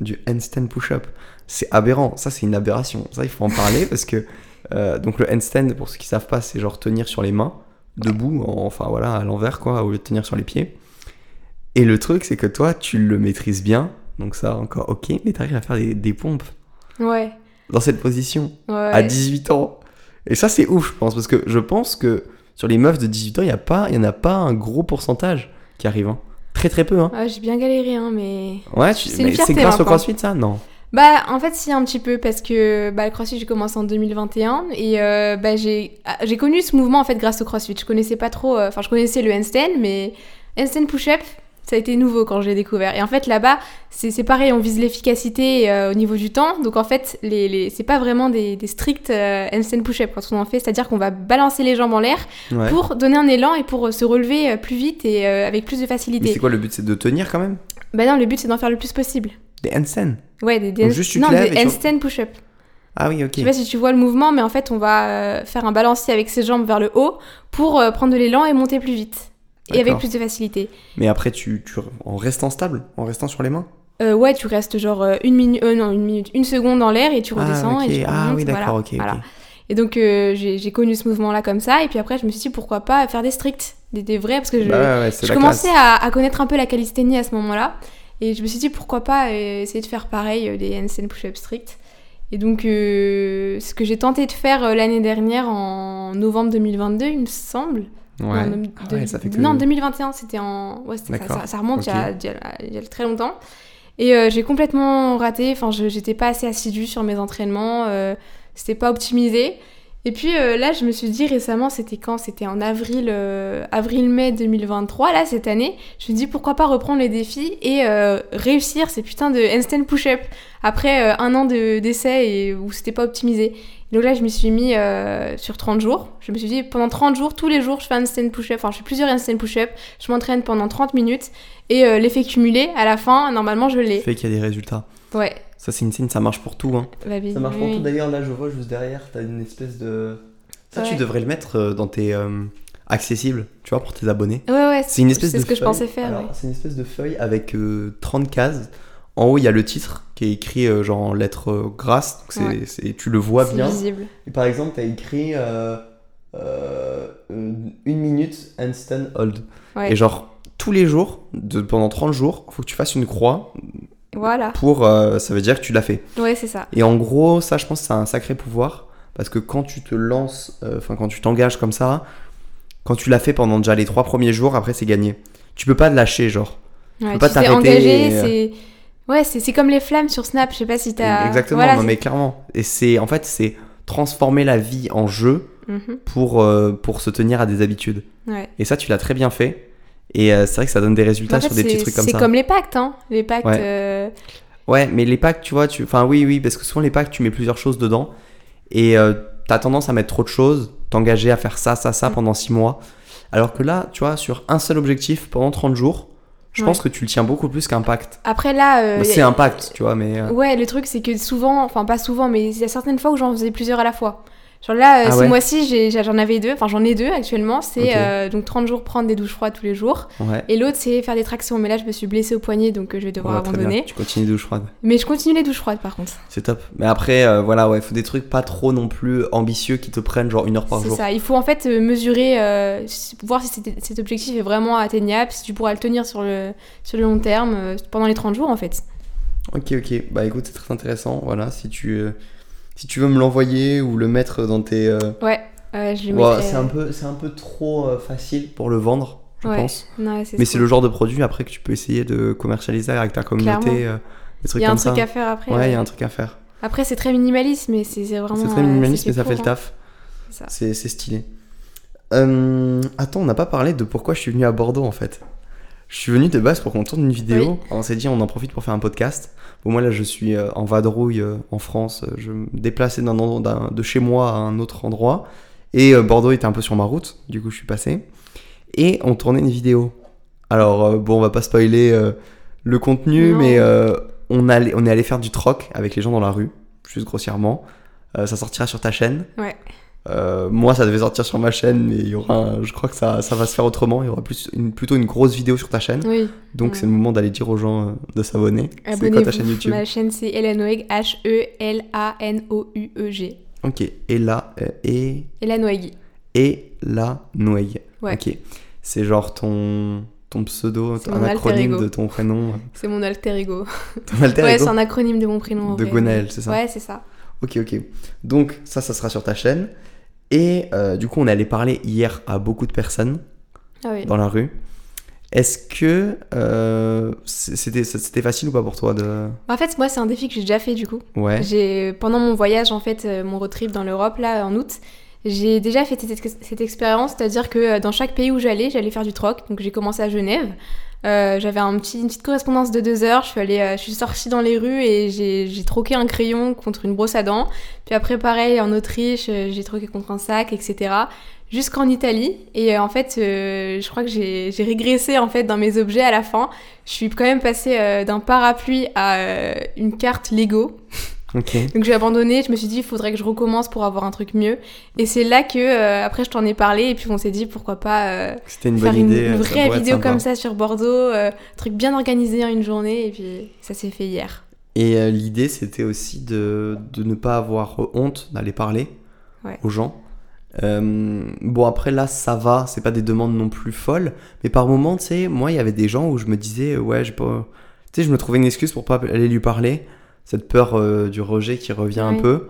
du handstand push-up. C'est aberrant, ça c'est une aberration. Ça, il faut en parler parce que. Euh, donc, le handstand, pour ceux qui savent pas, c'est genre tenir sur les mains, debout, en- enfin voilà, à l'envers quoi, au lieu de tenir sur les pieds. Et le truc, c'est que toi, tu le maîtrises bien, donc ça encore ok, mais t'arrives à faire des, des pompes Ouais. dans cette position Ouais. à 18 ans. Et ça, c'est ouf, je pense, parce que je pense que sur les meufs de 18 ans, il n'y en a pas un gros pourcentage qui arrive. hein. Très très peu. Hein. Ouais, j'ai bien galéré, hein, mais. Ouais, tu- C'est grâce au maintenant. CrossFit, ça? Non. Bah, en fait, si, un petit peu, parce que bah, le CrossFit, j'ai commencé en 2021 et euh, bah, j'ai connu ce mouvement en fait grâce au CrossFit. Je connaissais pas trop, euh, enfin, je connaissais le handstand, mais handstand push-up, ça a été nouveau quand j'ai découvert. Et en fait, là-bas, c'est c'est pareil, on vise l'efficacité euh, au niveau du temps. Donc, en fait, les, les... c'est pas vraiment des, des stricts euh, handstand push-up quand on en fait, c'est-à-dire qu'on va balancer les jambes en l'air Ouais. pour donner un élan et pour euh, se relever euh, plus vite et euh, avec plus de facilité. c'est quoi le but C'est de tenir quand même? Bah non, le but c'est d'en faire le plus possible. Des handstands Ouais, des, des juste non, des handstand push-up. Ah oui, ok. Je sais pas si tu vois le mouvement, mais en fait, on va euh, faire un balancier avec ses jambes vers le haut pour euh, prendre de l'élan et monter plus vite. Et avec plus de facilité. Mais après, tu, tu, en restant stable, en restant sur les mains? Euh, ouais, tu restes genre une minute, euh, non, une minute, une seconde en l'air et tu redescends Ah, et tu Ah oui, d'accord, voilà, ok. Et donc, euh, j'ai connu ce mouvement-là comme ça, et puis après, je me suis dit pourquoi pas faire des stricts, des, des vrais, parce que je, Bah ouais, ouais, c'est je commençais à, à connaître un peu la calisthénie à ce moment-là. Et je me suis dit pourquoi pas euh, essayer de faire pareil, euh, des handstand push-up stricts. Et donc, euh, ce que j'ai tenté de faire l'année dernière en novembre 2022, il me semble. Ouais. Non, Ah ouais, ça fait que- non, 2021, c'était en. Ouais, ça, ça, ça remonte il y a- Ok. il y, a, il y a très longtemps. Et euh, j'ai complètement raté. Enfin, j'étais pas assez assidue sur mes entraînements. euh, c'était pas optimisé. Et puis euh, là, je me suis dit récemment, c'était quand? C'était en avril, euh, avril-mai 2023, là, cette année. Je me dis pourquoi pas reprendre les défis et euh, réussir ces putains de handstand push-up après un an de- d'essai et où c'était pas optimisé. Donc là, je me suis mis sur 30 jours. Je me suis dit, pendant 30 jours, tous les jours, je fais un handstand push-up. Enfin, je fais plusieurs handstand push-up. Je m'entraîne pendant 30 minutes. Et l'effet cumulé, à la fin, normalement, je l'ai. fait qu'il y a des résultats. Ouais. Ça, c'est une signe, ça marche pour tout. Hein. Bah, Ça marche oui, pour oui. tout. D'ailleurs, là, je vois juste derrière, t'as une espèce de. Ça, tu devrais le mettre euh, dans tes euh, accessibles, tu vois, pour tes abonnés. Ouais, ouais. C'est une espèce c'est de ce que je pensais faire, Alors, ouais. C'est une espèce de feuille avec euh, 30 cases. En haut, il y a le titre qui est écrit euh, genre en lettres euh, grasses. Donc c'est, Ouais. c'est- tu le vois bien. visible. Et par exemple, tu as écrit euh, euh, une minute handstand hold. Ouais. Et genre, tous les jours, de, pendant 30 jours, faut que tu fasses une croix Voilà. pour. euh, ça veut dire que tu l'as fait. Ouais, c'est ça. Et en gros, ça, je pense c'est un sacré pouvoir. Parce que quand tu te lances, euh, enfin, quand tu t'engages comme ça, quand tu l'as fait pendant déjà les trois premiers jours, après, c'est gagné. Tu peux pas te lâcher, genre. Ouais, peux pas tu t'arrêter engagé, et, euh, c'est. Ouais, c'est comme les flammes sur Snap. Je sais pas si t'as. Exactement, Voilà, non, mais clairement. Et c'est, en fait, c'est transformer la vie en jeu Mhm. pour, euh, pour se tenir à des habitudes. Ouais. Et ça, tu l'as très bien fait. Et euh, c'est vrai que ça donne des résultats En fait, sur des petits c'est- trucs comme C'est ça. comme les pactes, hein. Les pactes. Ouais. euh, Ouais, mais les packs, tu vois, tu... enfin oui, oui, parce que souvent les packs, tu mets plusieurs choses dedans et euh, t'as tendance à mettre trop de choses, t'engager à faire ça, ça, ça Mm. pendant 6 mois. Alors que là, tu vois, sur un seul objectif pendant 30 jours, je Ouais. pense que tu le tiens beaucoup plus qu'un pacte. Après, là. euh, Bah, c'est un pacte, tu vois, mais. euh, Ouais, le truc, c'est que souvent, enfin pas souvent, mais il y a certaines fois où j'en faisais plusieurs à la fois. Genre là, euh, Ah ce ouais mois-ci, j'en avais deux, enfin j'en ai deux actuellement. C'est euh, donc 30 jours prendre des douches froides tous les jours. Ouais. Et l'autre, c'est faire des tractions. Mais là, je me suis blessée au poignet, donc euh, je vais devoir Ouais, abandonner. Tu continues douche froide. Mais je continue les douches froides par contre. C'est top. Mais après, euh, voilà, ouais, faut des trucs pas trop non plus ambitieux qui te prennent genre une heure par C'est jour. ça. Il faut en fait mesurer, voir si cet- objectif est vraiment atteignable, si tu pourras le tenir sur le, sur le long terme, pendant les 30 jours en fait. Ok, ok. Bah écoute, c'est très intéressant. Voilà, si tu, si tu veux me l'envoyer ou le mettre dans tes. euh, Ouais, euh, je le Ouais, c'est un peu, c'est un peu trop euh, facile pour le vendre, je ouais. pense. Non, Mais c'est le genre de produit après que tu peux essayer de commercialiser avec ta communauté Clairement. euh, des trucs Il y a un truc ça. à faire après. Ouais, il y a ouais. un truc à faire. Après, c'est très minimaliste, mais c'est vraiment. C'est très minimaliste, mais ça fait le taf. C'est stylé. Attends, on n'a pas parlé de pourquoi je suis venu à Bordeaux en fait. Je suis venu de base pour qu'on tourne une vidéo. On s'est dit, on en profite pour faire un podcast. Bon, moi là, je suis euh, en vadrouille euh, en France. Euh, Je me déplaçais d'un endroit, de chez moi à un autre endroit. Et Bordeaux était un peu sur ma route. Du coup, je suis passé. Et on tournait une vidéo. Alors, bon, on va pas spoiler le contenu, Non. mais euh, on, allait, on est allé faire du troc avec les gens dans la rue, juste grossièrement. Euh, ça sortira sur ta chaîne. Ouais. Euh, moi, ça devait sortir sur ma chaîne, mais il y aura un- je crois que ça, ça va se faire autrement. Il y aura plus une, plutôt une grosse vidéo sur ta chaîne. Oui. Donc, Ouais. c'est le moment d'aller dire aux gens euh, de s'abonner. C'est quoi ta chaîne YouTube Ma chaîne, c'est Hélène Oeg, H-E-L-A-N-O-U-E-G. Ok. Et là, euh, et, Hélène Oeg. et la Noël. Ouais. Ok. C'est genre ton, ton pseudo, un acronyme de ton prénom. C'est mon alter ego. Ton alter ouais, ego c'est un acronyme de mon prénom. en de. Gwenaël, c'est ça Ouais, c'est ça. Ok, ok. Donc, ça, ça sera sur ta chaîne. Et euh, du coup, on allé parler hier à beaucoup de personnes. Ah oui. dans la rue. Est-ce que euh, c'était c'était facile ou pas pour toi de En fait, moi, c'est un défi que j'ai déjà fait du coup. ouais J'ai pendant mon voyage en fait, euh, mon road trip dans l'Europe là en août, j'ai déjà fait cette, cette expérience, c'est-à-dire que dans chaque pays où j'allais, j'allais faire du troc. Donc j'ai commencé à Genève. Euh, J'avais un petit, une petite correspondance de deux heures. Je suis allée, euh, je suis sortie dans les rues et j'ai troqué un crayon contre une brosse à dents. Puis après, pareil, en Autriche, euh, j'ai troqué contre un sac, etc. Jusqu'en Italie. Et euh, en fait, euh, je crois que j'ai régressé en fait dans mes objets à la fin. Je suis quand même passée d'un parapluie à une carte Lego. Donc j'ai abandonné, je me suis dit il faudrait que je recommence pour avoir un truc mieux. Et c'est là que euh, après je t'en ai parlé. Et puis on s'est dit pourquoi pas euh, une faire bonne une, idée une ça vraie vidéo comme ça sur Bordeaux, euh, un truc bien organisé en une journée. Et puis ça s'est fait hier. et euh, l'idée c'était aussi de, de ne pas avoir honte d'aller parler Ouais. aux gens. Euh, bon après là ça va. C'est pas des demandes non plus folles. Mais par moments tu sais moi il y avait des gens où je me disais ouais j'ai pas tu sais je me trouvais une excuse pour pas aller lui parler cette peur euh, du rejet qui revient un peu.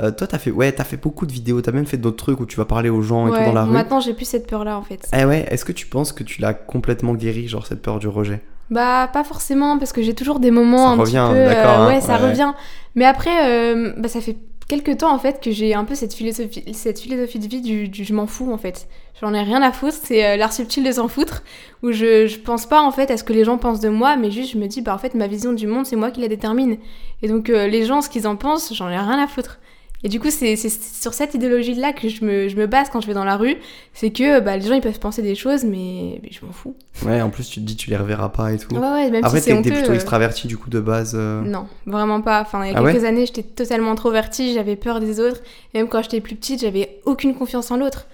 Euh, toi t'as fait ouais t'as fait beaucoup de vidéos t'as même fait d'autres trucs où tu vas parler aux gens et tout dans la rue. Maintenant j'ai plus cette peur là en fait. Eh ouais, est-ce que tu penses que tu l'as complètement guéri, genre cette peur du rejet? Bah pas forcément parce que j'ai toujours des moments Ça un revient, d'accord, hein, ouais ça revient. Mais après euh, bah ça fait quelques temps en fait que j'ai un peu cette philosophie cette philosophie de vie du, je m'en fous en fait. J'en ai rien à foutre, c'est euh, l'art subtil de s'en foutre où je, je pense pas en fait à ce que les gens pensent de moi mais juste je me dis bah en fait ma vision du monde c'est moi qui la détermine. Et donc euh, les gens ce qu'ils en pensent, j'en ai rien à foutre. Et du coup, c'est sur cette idéologie-là que je me, je me base quand je vais dans la rue. C'est que bah, les gens, ils peuvent penser des choses, mais, mais je m'en fous. Ouais, en plus tu te dis tu les reverras pas et tout. Ouais, ouais, même Après si c'est t'es plutôt euh, extraverti du coup de base. euh, Non, vraiment pas. Enfin, il y a Ah ouais quelques années, j'étais totalement introvertie, j'avais peur des autres. Et même quand j'étais plus petite, j'avais aucune confiance en l'autre.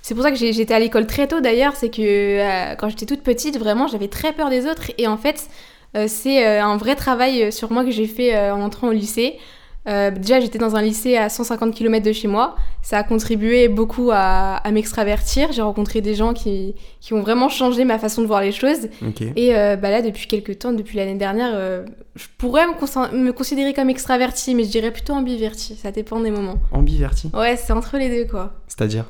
C'est pour ça que j'étais à l'école très tôt d'ailleurs, c'est que euh, quand j'étais toute petite, vraiment, j'avais très peur des autres. Et en fait, euh, c'est un vrai travail sur moi que j'ai fait en entrant au lycée. Euh, déjà, j'étais dans un lycée à 150 km de chez moi. Ça a contribué beaucoup à, à m'extravertir. J'ai rencontré des gens qui, qui ont vraiment changé ma façon de voir les choses. Et euh, bah là, depuis quelques temps, depuis l'année dernière, euh, je pourrais me, me considérer comme extravertie, mais je dirais plutôt ambivertie. Ça dépend des moments. Ambiverti, Ouais, c'est entre les deux, quoi. c'est-à-dire?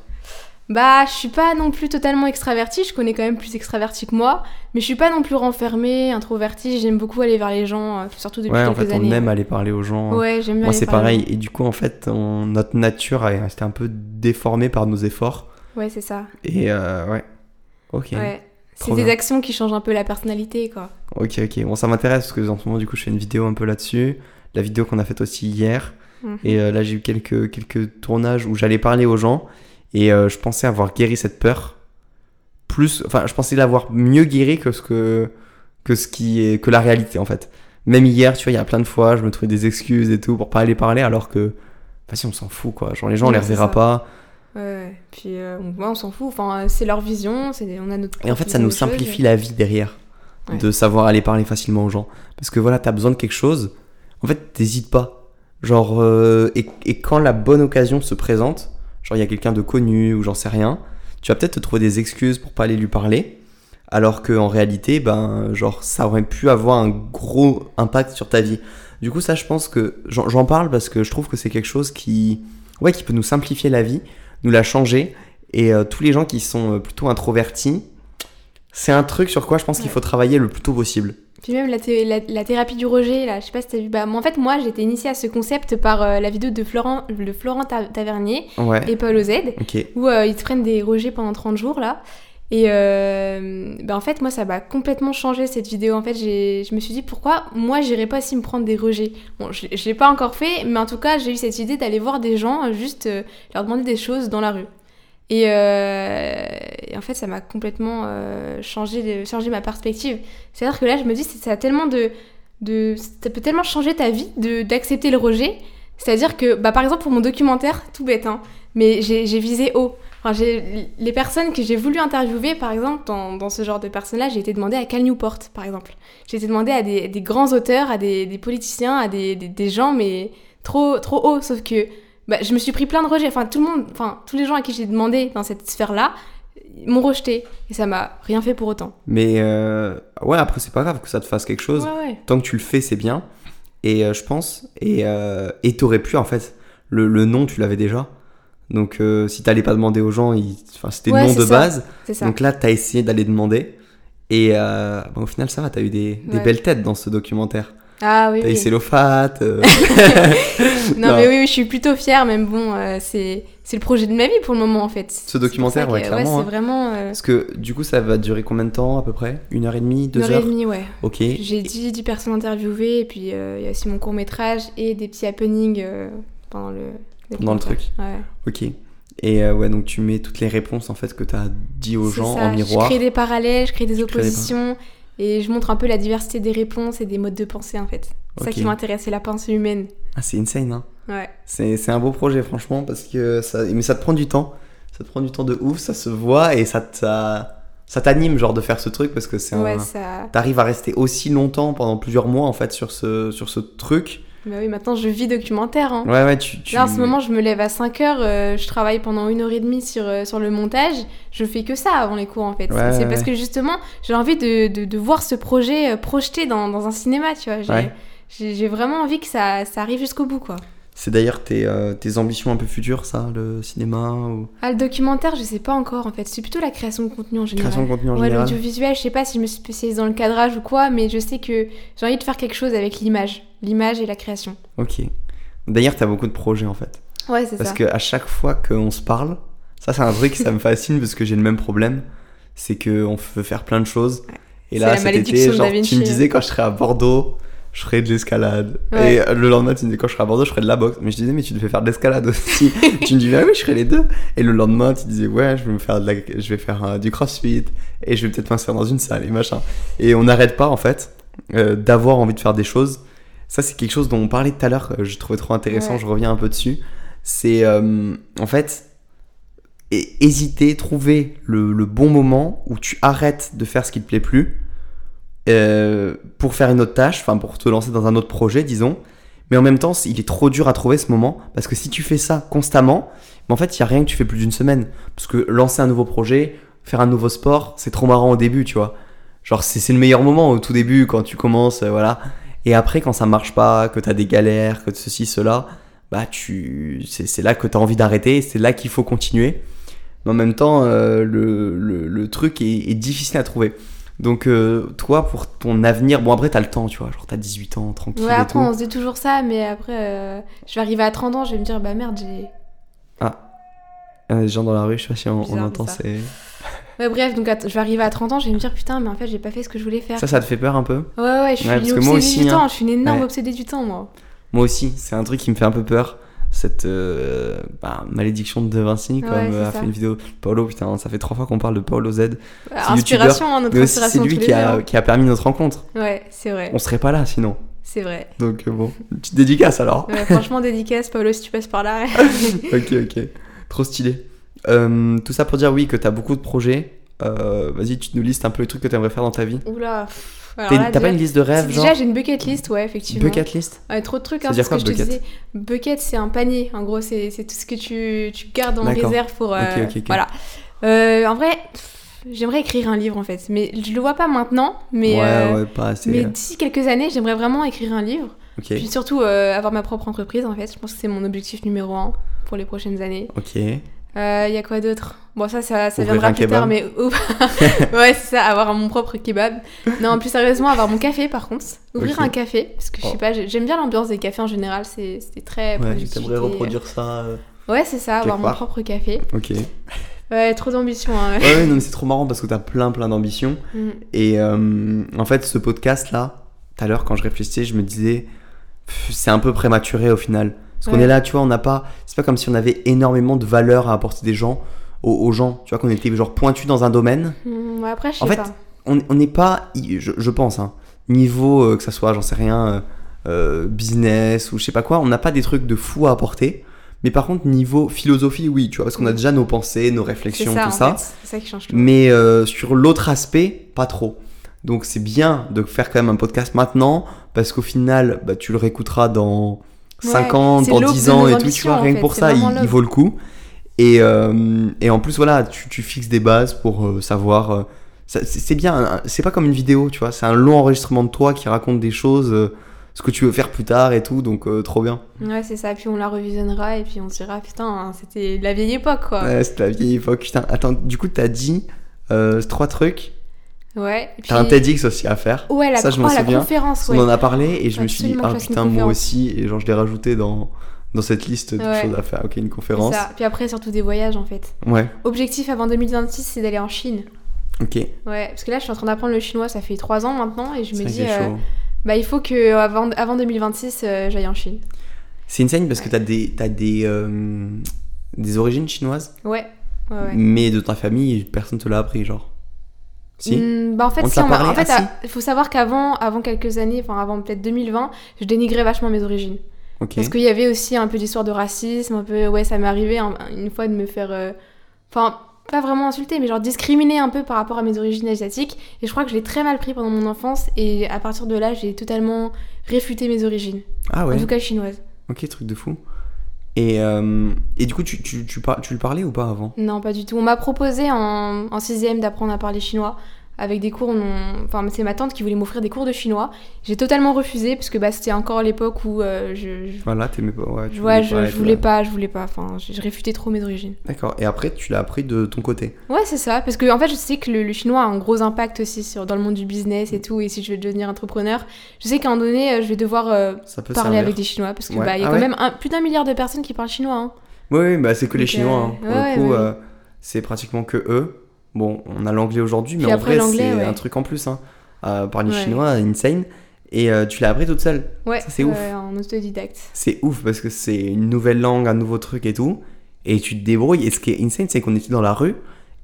Bah, je suis pas non plus totalement extravertie. Je connais quand même plus extravertie que moi. Mais je suis pas non plus renfermée, introvertie. J'aime beaucoup aller vers les gens, euh, surtout depuis Ouais, en quelques fait, années. on aime aller parler aux gens. Ouais, j'aime bien Moi c'est pareil. Et du coup, en fait, on- notre nature a été un peu déformée par nos efforts. Ouais, c'est ça. Et euh, ouais. Ok. Ouais. C'est des actions qui changent un peu la personnalité, quoi. Ok, ok. Bon, ça m'intéresse parce que en ce moment, du coup, je fais une vidéo un peu là-dessus. La vidéo qu'on a faite aussi hier. Mhm. Et euh, là, j'ai eu quelques, quelques tournages où j'allais parler aux gens. Et euh, je pensais avoir guéri cette peur. Plus. Enfin, je pensais l'avoir mieux guéri que ce que. que ce qui est. que la réalité, en fait. Même hier, tu vois, il y a plein de fois, je me trouvais des excuses et tout pour pas aller parler alors que. Vas-y, on s'en fout, quoi. Genre, les gens, on Ouais, les reverra pas. Ouais, ouais. Puis, euh, on, ouais, on s'en fout. Enfin, c'est leur vision. c'est- On a notre. Et en fait, ça nous simplifie la vie derrière. Ouais. De savoir aller parler facilement aux gens. Parce que voilà, t'as besoin de quelque chose. En fait, t'hésites pas. Genre, euh, et, et quand la bonne occasion se présente, genre il y a quelqu'un de connu ou j'en sais rien, tu vas peut-être te trouver des excuses pour pas aller lui parler. Alors qu'en réalité, ben, genre, ça aurait pu avoir un gros impact sur ta vie. Du coup, ça, je pense que j'en parle parce que je trouve que c'est quelque chose qui, ouais, qui peut nous simplifier la vie, nous la changer. Et euh, tous les gens qui sont euh, plutôt introvertis, c'est un truc sur quoi je pense qu'il faut travailler le plus tôt possible. Puis même la, thé- la- la thérapie du rejet, là, je sais pas si t'as vu. Bah, moi, en fait, moi, j'ai été initiée à ce concept par euh, la vidéo de Florent, de Florent Ta- Tavernier Ouais. et Paul OZ, où euh, ils te prennent des rejets pendant 30 jours, là. Et euh, bah, en fait, moi, ça m'a complètement changé cette vidéo. En fait, je me suis dit pourquoi moi, j'irais pas aussi me prendre des rejets? Bon, je, je l'ai pas encore fait, mais en tout cas, j'ai eu cette idée d'aller voir des gens, euh, juste leur demander des choses dans la rue. Et, euh, et en fait, ça m'a complètement euh, changé, changé ma perspective. C'est-à-dire que là, je me dis, ça a tellement de, ça peut tellement changer ta vie d'accepter le rejet. C'est-à-dire que, bah, par exemple, pour mon documentaire, tout bête, hein, mais j'ai visé haut. Les personnes que j'ai voulu interviewer, par exemple, dans, ce genre de personnes-là, j'ai été demandé à Cal Newport, par exemple. J'ai été demandé à des, grands auteurs, à des, politiciens, à des, des gens, mais trop, trop haut. Sauf que bah, je me suis pris plein de rejets. Enfin, tout le monde, enfin, tous les gens à qui j'ai demandé dans cette sphère-là m'ont rejeté. Et ça m'a rien fait pour autant. Mais euh, ouais, après, c'est pas grave que ça te fasse quelque chose. Ouais, ouais. Tant que tu le fais, c'est bien. Et euh, je pense. Et euh, et t'aurais pu, en fait. Le, le nom, tu l'avais déjà. Donc, euh, si t'allais pas demander aux gens, ils- enfin, c'était Ouais, le nom de ça. base. Donc là, t'as essayé d'aller demander. Et bah, au final, ça va, t'as eu des, des belles têtes dans ce documentaire. Ah oui, T'as oui. Célophate. euh, Non, Non. mais oui, oui, je suis plutôt fière, même bon, euh, c'est c'est le projet de ma vie pour le moment en fait. Ce documentaire, pour ouais, que, clairement, c'est hein. vraiment euh, Parce que du coup, ça va durer combien de temps à peu près? Une heure et demie une Deux heure et heures? demie, ouais. Ok. J'ai 10, 10 personnes interviewées, et puis euh, il y a aussi mon court métrage et des petits happenings pendant le, Pendant le truc. Ouais. Ok. Et euh, ouais, donc tu mets toutes les réponses en fait que t'as dit aux gens ça, en miroir. Je crée des parallèles, je crée des oppositions, et je montre un peu la diversité des réponses et des modes de pensée en fait. C'est ça qui m'intéresse, c'est la pensée humaine. Ah, c'est insane, hein. Ouais. C'est un beau projet, franchement, parce que ça. Mais ça te prend du temps. Ça te prend du temps de ouf, ça se voit et ça ça, ça t'anime, genre, de faire ce truc parce que c'est un. Ouais, ça. T'arrives à rester aussi longtemps pendant plusieurs mois en fait sur ce, sur ce truc. Bah oui, maintenant je vis documentaire. Hein. Ouais, ouais, tu. tu... Là, en ce moment, je me lève à 5 heures, euh, je travaille pendant une heure et demie sur, euh, sur le montage. Je fais que ça avant les cours, en fait. Ouais, c'est parce que justement, j'ai envie de, de, de voir ce projet euh, projeté dans, dans un cinéma, tu vois. J'ai vraiment envie que ça, ça arrive jusqu'au bout, quoi. C'est d'ailleurs tes, euh, tes ambitions un peu futures, ça, le cinéma ou? Ah, le documentaire, je sais pas encore, en fait. C'est plutôt la création de contenu en général. création de contenu en Ouais, l'audiovisuel, je sais pas si je me spécialise dans le cadrage ou quoi, mais je sais que j'ai envie de faire quelque chose avec l'image. L'image et la création. Ok. D'ailleurs, t'as beaucoup de projets en fait. Ouais, c'est Parce ça. que à chaque fois qu'on se parle, ça c'est un truc, ça me fascine parce que j'ai le même problème. C'est qu'on veut faire plein de choses. Et là, cet été, genre, tu me disais quand je serai à Bordeaux, je ferai de l'escalade. Ouais. Et euh, le lendemain, tu me disais quand je serai à Bordeaux, je ferai de la boxe. Mais je disais, mais tu devais faire de l'escalade aussi. tu me disais, ah oui, je ferai les deux. Et le lendemain, tu disais, ouais, je vais me faire, de la- je vais faire euh, du crossfit. Et je vais peut-être m'inscrire dans une salle et machin. Et on n'arrête pas, en fait, euh, d'avoir envie de faire des choses. Ça, c'est quelque chose dont on parlait tout à l'heure, euh, je trouvais trop intéressant, Ouais. je reviens un peu dessus. C'est, euh, en fait, hésiter, trouver le, le bon moment où tu arrêtes de faire ce qui te plaît plus euh, pour faire une autre tâche, enfin pour te lancer dans un autre projet, disons. Mais en même temps, il est trop dur à trouver ce moment parce que si tu fais ça constamment, mais en fait, il y a rien que tu fais plus d'une semaine. Parce que lancer un nouveau projet, faire un nouveau sport, c'est trop marrant au début, tu vois. Genre, c'est c'est le meilleur moment au tout début quand tu commences, euh, voilà. Et après, quand ça marche pas, que t'as des galères, que ceci, cela, bah, tu, c'est là que t'as envie d'arrêter, c'est là qu'il faut continuer. Mais en même temps, euh, le, le, le truc est, est difficile à trouver. Donc, euh, toi, pour ton avenir, bon, après, t'as le temps, tu vois, genre, t'as 18 ans, tranquille Ouais, et après, tout. on se dit toujours ça, mais après, euh, je vais arriver à 30 ans, je vais me dire, bah merde, j'ai. Euh, les gens dans la rue, je sais pas si on, on entend. Ouais, bref, donc je vais arriver à 30 ans, je vais me dire, putain, mais en fait, j'ai pas fait ce que je voulais faire. Ça, ça te fait peur un peu? Ouais, ouais, je suis Ouais, que obsédée aussi, du hein. temps, je suis une énorme Ouais. obsédée du temps, moi. Moi aussi, c'est un truc qui me fait un peu peur. Cette euh, bah, malédiction de Vinci, comme euh, a fait une vidéo. Paolo, putain, ça fait trois fois qu'on parle de Paolo Z. Inspiration, hein, notre Mais aussi, c'est inspiration lui qui a, qui a permis notre rencontre. Ouais, c'est vrai, On serait pas là sinon. c'est vrai. Donc euh, bon, une petite dédicace alors. Franchement, dédicace, Paolo, si tu passes par là. ok, ok. Trop stylé. Euh, tout ça pour dire oui que t'as beaucoup de projets. Euh, Vas-y, tu nous listes un peu les trucs que t'aimerais faire dans ta vie. Oula. T'as pas une liste de rêves, genre Déjà, j'ai une bucket list, ouais, effectivement. Bucket list Ouais, trop de trucs, hein, c'est ce que je te disais. Bucket, c'est un panier. En gros, c'est tout ce que tu, tu gardes en réserve pour. euh, Ok, ok, ok. Voilà. Euh, en vrai, j'aimerais écrire un livre, en fait. Mais je le vois pas maintenant. Mais, Ouais, euh, ouais, pas assez. mais d'ici quelques années, j'aimerais vraiment écrire un livre. Puis surtout, avoir ma propre entreprise, en fait. Je pense que c'est mon objectif numéro un pour les prochaines années. ok. Euh, Il y a quoi d'autre? Bon, ça, ça, ça viendra plus tard, mais. ouais, c'est ça, avoir mon propre kebab. Non, plus sérieusement, avoir mon café par contre. Ouvrir un café, parce que je sais Oh. pas, j'ai- j'aime bien l'ambiance des cafés en général, c'est très. Ouais, productivité. t'aimerais reproduire ça. euh, Ouais, c'est ça, avoir mon propre café. Ok. Ouais, trop d'ambition. hein. Ouais, ouais, non, mais c'est trop marrant parce que t'as plein, plein d'ambitions. Mm. Et euh, en fait, ce podcast-là, tout à l'heure, quand je réfléchissais, je me disais, c'est un peu prématuré au final. Parce qu'on est là, tu vois, on n'a pas. C'est pas comme si on avait énormément de valeur à apporter des gens, aux, aux gens. Tu vois, qu'on était genre pointu dans un domaine. Mm, ouais, après, je sais En fait, pas. On n'est pas, je, je pense, hein, niveau euh, que ça soit, j'en sais rien, euh, euh, business ou je sais pas quoi, on n'a pas des trucs de fou à apporter. Mais par contre, niveau philosophie, oui, tu vois, parce qu'on a déjà nos pensées, nos réflexions, ça, tout ça. C'est ça qui change tout. Mais euh, sur l'autre aspect, pas trop. Donc c'est bien de faire quand même un podcast maintenant, parce qu'au final, bah, tu le réécouteras dans 5 Ouais, ans, c'est dans l'aube 10 de ans et tout, tu vois, en rien que pour ça, il, vaut le coup. Et, euh, et en plus, voilà, tu, tu fixes des bases pour euh, savoir... euh, c'est bien, c'est pas comme une vidéo, tu vois, c'est un long enregistrement de toi qui raconte des choses, ce que tu veux faire plus tard et tout, donc trop bien. Ouais, c'est ça. Puis on la revisionnera et puis on se dira, putain, hein, c'était la vieille époque, quoi. Ouais, c'était la vieille époque. Putain, attends, du coup, t'as dit trois trucs. Ouais. puis- T'as un TEDx aussi à faire. Ouais, la, Ça, je oh, la souviens. conférence, On en a parlé et je me suis dit, ah putain, moi aussi. Et genre, je l'ai rajouté dans, dans cette liste de Ouais. choses à faire. Ok, une conférence. ça. Puis après, surtout des voyages, en fait. Ouais, Objectif avant 2026, c'est d'aller en Chine. ok. Ouais, parce que là, je suis en train d'apprendre le chinois, ça fait 3 ans maintenant, et je me dis, euh, bah, il faut que avant, avant 2026, euh, j'aille en Chine. C'est insane parce que t'as des, t'as des, euh, des origines chinoises, Ouais, ouais, ouais. mais de ta famille, personne te l'a appris, genre. Si Hmm, bah en fait, si, en fait, Ah, il faut savoir qu'avant, avant quelques années, enfin avant peut-être 2020, je dénigrais vachement mes origines. Parce qu'il y avait aussi un peu d'histoire de racisme, un peu, ouais, ça m'est arrivé un- une fois de me faire, euh, enfin, pas vraiment insulter, mais genre discriminer un peu par rapport à mes origines asiatiques. Et je crois que je l'ai très mal pris pendant mon enfance, et à partir de là, j'ai totalement réfuté mes origines, Ah ouais, en tout cas chinoises. ok, truc de fou. Et, euh, et du coup, tu, tu, tu, par- tu le parlais ou pas avant? Non, pas du tout. On m'a proposé en, en sixième d'apprendre à parler chinois avec des cours. non- Enfin, c'est ma tante qui voulait m'offrir des cours de chinois. J'ai totalement refusé parce que bah, c'était encore l'époque où euh, je, je, Voilà, t'aimais pas. Ouais, tu ouais, voulais je, pas je voulais pas, je voulais pas. Enfin, je, je réfutais trop mes origines. D'accord. Et après, tu l'as appris de ton côté? Ouais, c'est ça. Parce que en fait, je sais que le, le chinois a un gros impact aussi sur, dans le monde du business et tout. Et si je veux devenir entrepreneur, je sais qu'à un moment donné, euh, je vais devoir euh, parler servir. avec des chinois parce que Ouais. bah, y a Ah quand ouais? même un- plus d'un milliard de personnes qui parlent chinois. hein. Oui, bah c'est que les Chinois. hein. Pour ouais, le coup, ouais. euh, c'est pratiquement que eux. Bon, on a l'anglais aujourd'hui, mais Puis en après, vrai, c'est ouais. un truc en plus. Hein. Euh, parler Ouais. chinois, insane. Et euh, tu l'as appris toute seule. Ouais, Ça, c'est ouf. en autodidacte. C'est ouf parce que c'est une nouvelle langue, un nouveau truc et tout. Et tu te débrouilles. Et ce qui est insane, c'est qu'on était dans la rue.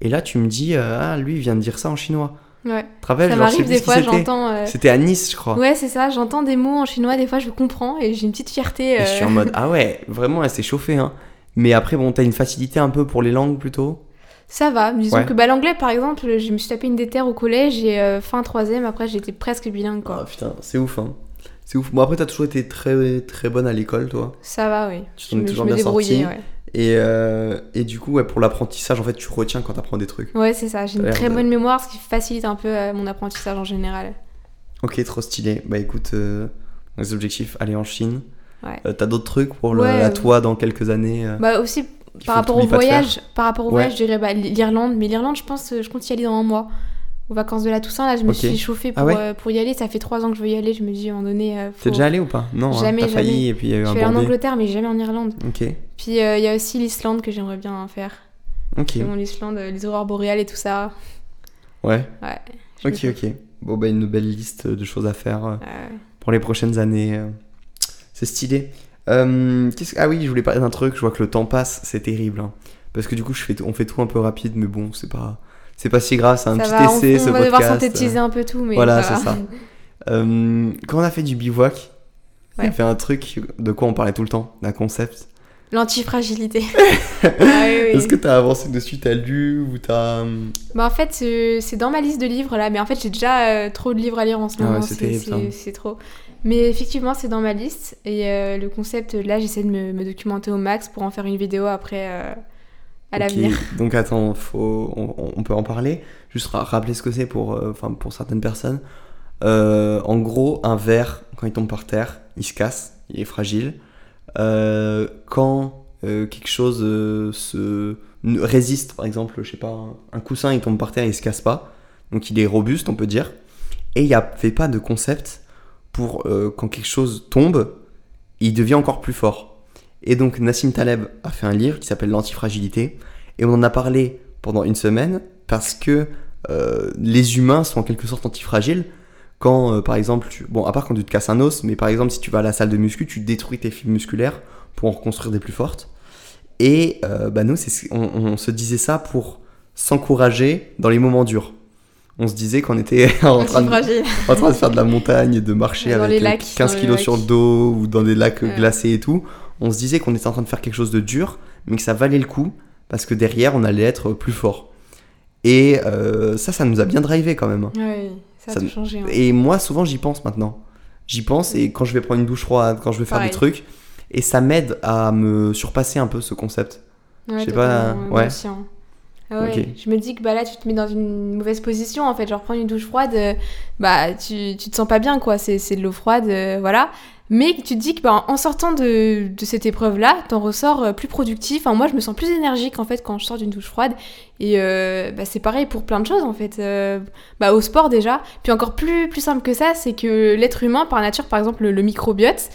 Et là, tu me dis, euh, ah, lui, il vient de dire ça en chinois. Ouais. Tu te rappelles, Ça m'arrive des fois, j'entends. euh, C'était à Nice, je crois. Ouais, c'est ça, j'entends des mots en chinois, des fois je comprends et j'ai une petite fierté. Et je suis en mode, ah ouais, vraiment, elle s'est chauffée. Hein. Mais après, bon, t'as une facilité un peu pour les langues plutôt. Ça va, disons Ouais. que bah, l'anglais par exemple, je me suis tapé une déterre au collège et euh, fin troisième, après j'étais presque bilingue quoi. Ah putain, c'est ouf, hein. C'est ouf. Bon, après, t'as toujours été très, très bonne à l'école, toi. Ça va, oui. Tu Je t'en es toujours bien sorti. ouais. Et, euh, et du coup, ouais, pour l'apprentissage, en fait, tu retiens quand t'apprends des trucs. Ouais, c'est ça, j'ai une très de- bonne mémoire, ce qui facilite un peu euh, mon apprentissage en général. Ok, trop stylé. Bah écoute, euh, les objectifs, aller en Chine. Ouais. Euh, t'as d'autres trucs pour le, Ouais, à toi dans quelques années euh, Bah aussi, par rapport au voyage, par rapport au Ouais. voyage, je dirais bah, l'Irlande, mais l'Irlande, je pense, euh, je compte y aller dans un mois. Aux vacances de la Toussaint, là, je me suis chauffée Ah ouais euh, pour y aller. Ça fait trois ans que je veux y aller. Je me dis, à un moment donné, euh, faut... T'es déjà allé ou pas? Non, hein, Jamais, t'as failli jamais. et puis il y a eu Je un suis en. Angleterre, mais jamais en Irlande. Ok, Puis euh, il y a aussi l'Islande que j'aimerais bien faire. ok, Bon, l'Islande, les aurores boréales et tout ça. ouais, ok, ok. Bon, bah une belle liste de choses à faire pour les prochaines années. C'est stylé. Euh, Ah oui, je voulais parler d'un truc, je vois que le temps passe, c'est terrible. hein. Parce que du coup, je fais tout- on fait tout un peu rapide, mais bon, c'est pas, c'est pas si grave, c'est un Ça petit va, on- essai, on, ce va podcast. devoir synthétiser un peu tout, mais Voilà, va. c'est ça. Euh, quand on a fait du bivouac, on a fait un truc de quoi on parlait tout le temps, d'un concept. L'antifragilité. Ah oui, oui. Est-ce que t'as avancé dessus, t'as lu ou t'as... hum, Bah, en fait, euh, c'est dans ma liste de livres là, mais en fait, j'ai déjà euh, trop de livres à lire en ce Ah ouais, moment. c'est trop. Mais effectivement, c'est dans ma liste. Et euh, le concept, là, j'essaie de me, me documenter au max pour en faire une vidéo après euh, à l'avenir. Donc attends, faut, on, on peut en parler? Juste ra- rappeler ce que c'est pour, euh, pour certaines personnes. Euh, en gros, un verre, quand il tombe par terre, il se casse, il est fragile. Quand quelque chose se résiste, par exemple, je sais pas, un, coussin il tombe par terre, il se casse pas, donc il est robuste, on peut dire. Et il n'y avait pas de concept euh, quand quelque chose tombe, il devient encore plus fort. Et donc Nassim Taleb a fait un livre qui s'appelle L'antifragilité, et on en a parlé pendant une semaine parce que euh, les humains sont en quelque sorte antifragiles. Quand, euh, par exemple, tu... bon, à part quand tu te casses un os, mais par exemple, si tu vas à la salle de muscu, tu détruis tes fibres musculaires pour en reconstruire des plus fortes. Et bah nous, on se disait ça pour s'encourager dans les moments durs. On se disait qu'on était en train, de, Antifragile. en train de faire de la montagne et de marcher Dans avec euh, lacs, 15 dans les kilos sur le dos ou dans des lacs Ouais. glacés et tout. On se disait qu'on était en train de faire quelque chose de dur, mais que ça valait le coup parce que derrière, on allait être plus fort. Et euh, ça, ça nous a bien drivé quand même. hein. Oui, ça a Ça tout changé. hein. Et moi, souvent, j'y pense maintenant. J'y pense et quand je vais prendre une douche froide, quand je vais faire Pareil. des trucs, et ça m'aide à me surpasser un peu ce concept. Ouais, Je sais pas, ouais. Ah ouais. Je me dis que bah là tu te mets dans une mauvaise position en fait, genre prendre une douche froide, euh, bah tu, tu te sens pas bien quoi, c'est c'est de l'eau froide, euh, voilà. Mais tu te dis que bah, en sortant de, de cette épreuve là, t'en ressors euh, plus productif. Enfin moi je me sens plus énergique en fait quand je sors d'une douche froide. Et euh, bah, c'est pareil pour plein de choses en fait. Bah, au sport déjà. Puis encore plus, plus simple que ça, c'est que l'être humain par nature, par exemple le, le microbiote,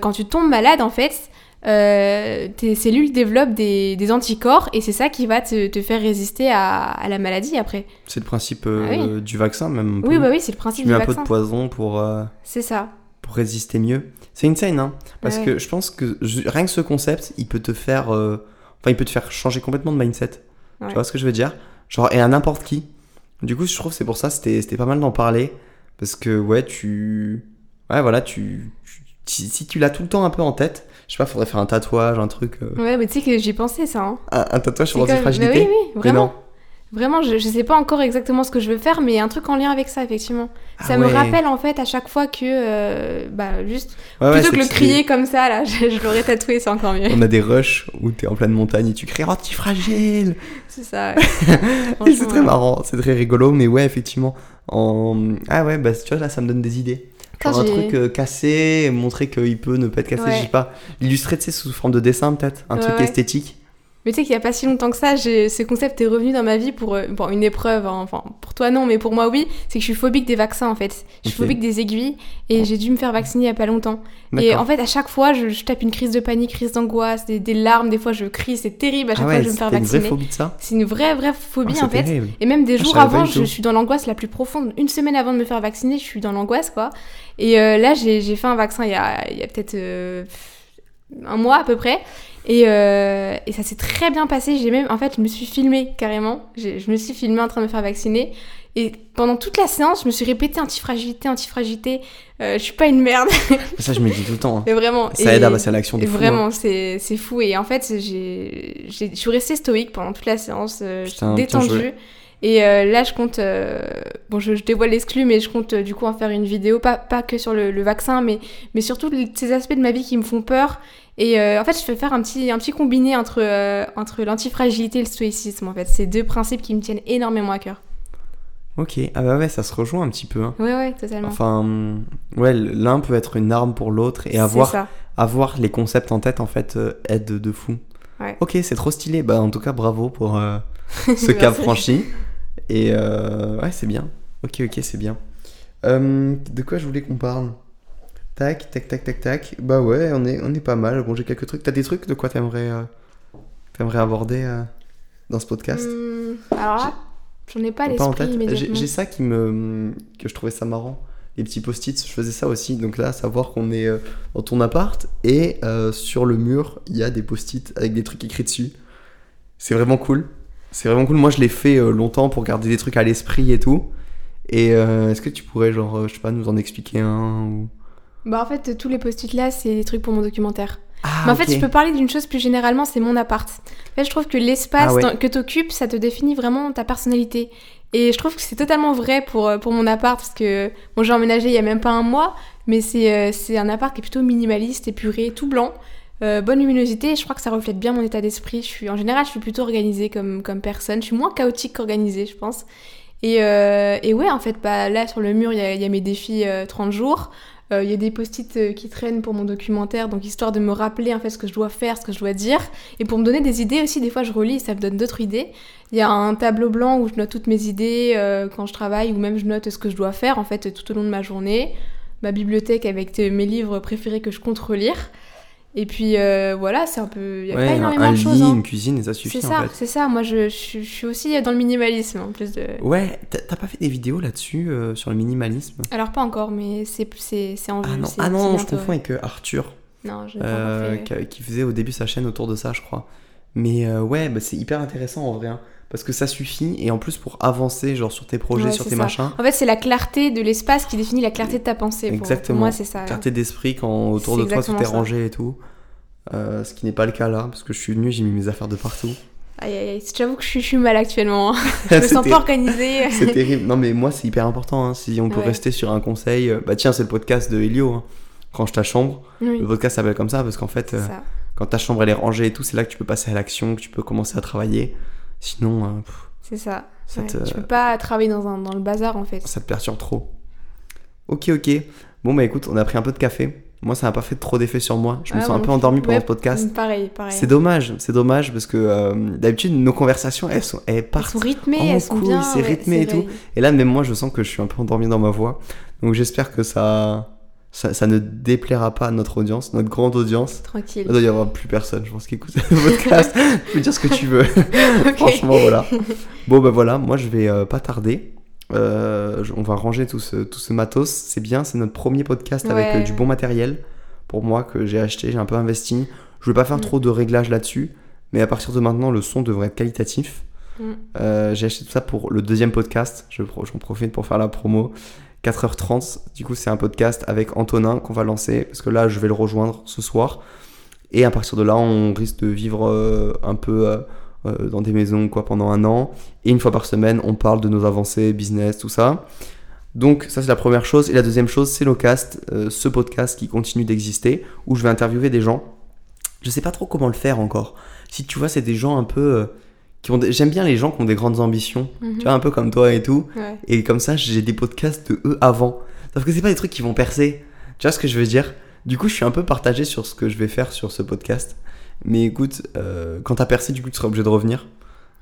quand tu tombes malade en fait, euh, tes cellules développent des, des anticorps et c'est ça qui va te, te faire résister à, à la maladie après. C'est le principe euh, Ah du vaccin, même. Oui, bah oui, c'est le Tu principe mets du un peu vaccin. de poison pour, euh, C'est ça. pour résister mieux. C'est insane, hein. Parce Ouais. que je pense que je- rien que ce concept, il peut te faire. Enfin, il peut te faire changer complètement de mindset. Ouais. Tu vois ce que je veux dire? Genre, et à n'importe qui. Du coup, je trouve que c'est pour ça, c'était c'était pas mal d'en parler. Parce que, ouais, tu. Ouais, voilà, tu. tu- si tu l'as tout le temps un peu en tête, je sais pas, faudrait faire un tatouage, un truc. euh, Ouais, mais tu sais que j'y pensais ça. Hein. un, un tatouage sur l'antifragilité. Mais oui, oui, vraiment. Vraiment, je, je sais pas encore exactement ce que je veux faire, mais un truc en lien avec ça, effectivement. Ah ça me rappelle en fait à chaque fois que. euh, bah, juste. Ouais, plutôt que le crier comme ça, là, je, je l'aurais tatoué, c'est encore mieux. On a des rushs où t'es en pleine montagne et tu cries antifragile C'est ça. Et c'est très marrant, c'est très rigolo, mais ouais, effectivement. En... Ah ouais, bah tu vois, là, ça me donne des idées. Genre un truc euh, cassé, montrer qu'il peut ne pas être cassé, Ouais. je sais pas. Illustrer, tu sais, sous forme de dessin, peut-être. Un Ouais, truc ouais. esthétique. Mais tu sais qu'il y a pas si longtemps que ça, ce concept est revenu dans ma vie pour euh, bon, une épreuve. hein. Enfin, pour toi non, mais pour moi oui. C'est que je suis phobique des vaccins en fait. Je suis phobique des aiguilles et j'ai dû me faire vacciner il y a pas longtemps. Et en fait, à chaque fois, je, je tape une crise de panique, crise d'angoisse, des, des larmes. Des fois, je crie. C'est terrible à chaque ah fois ouais, que je me faire t'as une vraie vacciner. phobie de ça? C'est une vraie, vraie phobie Ah, en c'est fait. terrible. Et même des Ah, jours avant, je suis dans l'angoisse la plus profonde. Une semaine avant de me faire vacciner, je suis dans l'angoisse, quoi. Et euh, là, j'ai fait un vaccin il y a, il y a peut-être euh, un mois à peu près. Et, euh, et ça s'est très bien passé. J'ai même, en fait, je me suis filmée carrément. Je me suis filmée en train de me faire vacciner. Et pendant toute la séance, je me suis répété antifragilité, antifragilité. Euh, je suis pas une merde, Ça, je me dis tout le temps. hein. vraiment. Ça Et- aide à passer à l'action fou. hein. Vraiment, c'est c'est fou. Et en fait, j'ai, j'ai- je suis restée stoïque pendant toute la séance, euh, Putain, détendue. Et euh, là, je compte. euh, bon, je, je dévoile l'exclu, mais je compte euh, du coup en faire une vidéo, pas, pas que sur le, le vaccin, mais, mais surtout ces aspects de ma vie qui me font peur. Et en fait, je vais faire un petit, un petit combiné entre, entre l'antifragilité et le stoïcisme. En fait, c'est deux principes qui me tiennent énormément à cœur. Ok, ah bah ouais, ça se rejoint un petit peu. hein. Ouais, ouais, totalement. Enfin, ouais, l'un peut être une arme pour l'autre et avoir, ça. avoir les concepts en tête, en fait, aide de fou. Ouais. Ok, c'est trop stylé. Bah, en tout cas, bravo pour ce cap franchi. Et euh, ouais, c'est bien. Ok, ok, c'est bien. Euh, de quoi je voulais qu'on parle? Tac, tac, tac, tac, tac. Bah ouais, on est, on est pas mal. Bon, j'ai quelques trucs. T'as des trucs de quoi t'aimerais, euh, t'aimerais aborder dans ce podcast? Hum, alors là, j'en ai pas l'esprit. J'ai ça qui me, que je trouvais ça marrant. Les petits post-it, je faisais ça aussi. Donc là, savoir qu'on est dans ton appart et euh, sur le mur, il y a des post-it avec des trucs écrits dessus. C'est vraiment cool. C'est vraiment cool. Moi, je l'ai fait euh, longtemps pour garder des trucs à l'esprit et tout. Et euh, est-ce que tu pourrais, genre, euh, je sais pas, nous en expliquer un ou... Bah, en fait, tous les post-it là, c'est des trucs pour mon documentaire. Ah, Mais en fait, je peux parler d'une chose plus généralement, c'est mon appart. En fait, je trouve que l'espace Ah ouais. que tu occupes, ça te définit vraiment ta personnalité. Et je trouve que c'est totalement vrai pour, pour mon appart, parce que bon, j'ai emménagé il y a même pas un mois, mais c'est c'est un appart qui est plutôt minimaliste, épuré, tout blanc. Euh, bonne luminosité, je crois que ça reflète bien mon état d'esprit. Je suis, en général, je suis plutôt organisée comme, comme personne. Je suis moins chaotique qu'organisée, je pense. Et, euh, et ouais, en fait, bah, là, sur le mur, il y y a mes défis euh, 30 jours. Euh, Il y a des post-it qui traînent pour mon documentaire, donc histoire de me rappeler en fait ce que je dois faire, ce que je dois dire, et pour me donner des idées aussi. Des fois, je relis, ça me donne d'autres idées. Il y a un tableau blanc où je note toutes mes idées quand je travaille, ou même je note ce que je dois faire en fait tout au long de ma journée. Ma bibliothèque avec mes livres préférés que je compte relire. Et puis euh, voilà, c'est un peu. Il y a Ouais, pas énormément un de choses. hein. une cuisine, et ça suffit C'est en ça, fait. c'est ça. Moi, je, je, je suis aussi dans le minimalisme en plus de. Ouais, t'as pas fait des vidéos là-dessus euh, sur le minimalisme? Alors pas encore, mais c'est c'est c'est en vue. Ah non, c'est- ah non, c'est je confonds avec euh, Arthur, Non, je euh, qui, faisait au début sa chaîne autour de ça, je crois. Mais euh, ouais, bah, c'est hyper intéressant en vrai. hein, parce que ça suffit, et en plus pour avancer genre sur tes projets, Ouais, sur tes ça. machins, En fait, c'est la clarté de l'espace qui définit la clarté de ta pensée. Pour- Pour, Exactement. moi, c'est ça. clarté d'esprit quand autour de toi tout exactement est rangé et tout. Euh, ce qui n'est pas le cas là, parce que je suis venu, j'ai mis mes affaires de partout. Aïe, aïe, aïe. J'avoue que je suis, je suis mal actuellement. hein. je me sens pas organisée. C'est terrible. Non, mais moi, c'est hyper important. hein. Si on peut Ouais. rester sur un conseil, euh, bah tiens, c'est le podcast de Elio. hein. Range ta chambre. Oui, Le podcast s'appelle comme ça parce qu'en fait, euh, quand ta chambre elle est rangée et tout, c'est là que tu peux passer à l'action, que tu peux commencer à travailler. Sinon, euh, C'est ça. ça, Ouais. te, Tu peux pas travailler dans, un, dans le bazar en fait. ça te perturbe trop. Ok, ok. Bon, bah écoute, on a pris un peu de café. Moi, ça n'a pas fait trop d'effet sur moi. Je me Ouais, sens un peu endormi pendant Ouais, ce podcast. Pareil, pareil. C'est dommage, c'est dommage parce que euh, d'habitude, nos conversations, elles, sont, elles Elles partent sont rythmées, en elles sont couille, bien. c'est ouais, rythmé et vrai. tout. Et là, même moi, je sens que je suis un peu endormi dans ma voix. Donc j'espère que ça, ça, ça ne déplaira pas à notre audience, notre grande audience. Tranquille. Il doit y avoir plus personne, je pense, qui écoute le podcast. tu peux dire ce que tu veux. Franchement, voilà. Bon, ben voilà, moi, je vais euh, pas tarder. Euh, je- on va ranger tout ce, tout ce matos. C'est bien, c'est notre premier podcast avec euh, du bon matériel. Pour moi, que j'ai acheté, j'ai un peu investi. Je vais pas faire Mm. trop de réglages là-dessus. Mais à partir de maintenant, le son devrait être qualitatif. Mm. J'ai acheté tout ça pour le deuxième podcast. Je J'en profite pour faire la promo. 4h30. Du coup, c'est un podcast avec Antonin qu'on va lancer. Parce que là, je vais le rejoindre ce soir. Et à partir de là, on risque de vivre euh, un peu euh, euh, dans des maisons quoi, pendant un an. Et une fois par semaine, on parle de nos avancées, business, tout ça. Donc, ça, c'est la première chose. Et la deuxième chose, c'est Locast, euh, ce podcast qui continue d'exister, où je vais interviewer des gens. Je sais pas trop comment le faire encore. Si tu vois, c'est des gens un peu. Qui ont des- J'aime bien les gens qui ont des grandes ambitions. Mhm. Tu vois, un peu comme toi et tout. Ouais. Et comme ça, j'ai des podcasts de eux avant. Sauf que c'est pas des trucs qui vont percer. Tu vois ce que je veux dire? Du coup, je suis un peu partagé sur ce que je vais faire sur ce podcast. Mais écoute, euh, quand t'as percé, du coup, tu seras obligé de revenir.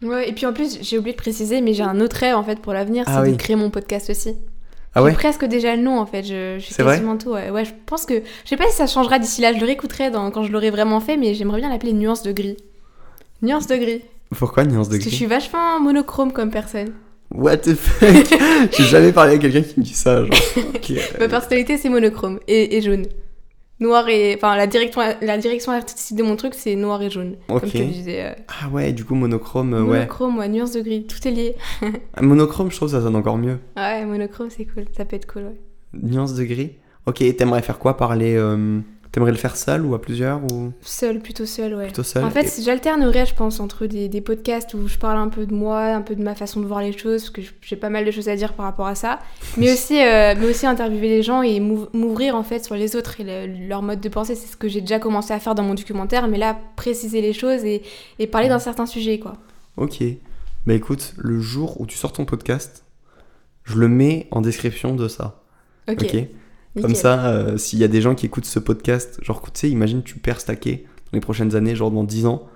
Ouais, et puis en plus, j'ai oublié de préciser, mais j'ai un autre rêve en fait pour l'avenir, Ah c'est oui. de créer mon podcast aussi. Ah ouais? J'ai presque déjà le nom en fait, je, je vrai? quasiment tout. Ouais. Ouais, je pense que. Je sais pas si ça changera d'ici là, je le réécouterai dans- quand je l'aurai vraiment fait, mais j'aimerais bien l'appeler Nuance de gris. Nuance de gris. Pourquoi nuance de Parce que je gris suis vachement monochrome comme personne. What the fuck J'ai jamais parlé à quelqu'un qui me dit ça. Genre, ok. Ma personnalité c'est monochrome et, et jaune. Noir et. Enfin, la direction, la direction artistique de mon truc c'est noir et jaune. Ok. Comme je te disais. euh, Ah ouais, du coup, monochrome, euh, ouais. monochrome, ouais, nuance de gris, tout est lié. Ah, Monochrome, je trouve ça sonne encore mieux. Ouais, monochrome c'est cool, ça peut être cool, ouais. Nuance de gris Ok, t'aimerais faire quoi Parler. euh, T'aimerais le faire seul ou à plusieurs ou? Seul, plutôt seul, ouais. plutôt seul En fait, Et- j'alternerais, je pense, entre des, des podcasts où je parle un peu de moi, un peu de ma façon de voir les choses, parce que j'ai pas mal de choses à dire par rapport à ça, mais aussi, euh, mais aussi interviewer les gens et m'ouv- m'ouvrir en fait sur les autres et le- leur mode de pensée. C'est ce que j'ai déjà commencé à faire dans mon documentaire, mais là, préciser les choses et, et parler d'un certain sujet, quoi. Ok. Bah écoute, le jour où tu sors ton podcast, je le mets en description de ça. Ok. Ok? Nickel. Comme ça, euh, s'il y a des gens qui écoutent ce podcast, genre, tu sais, imagine tu perds stacké dans les prochaines années, genre dans 10 ans.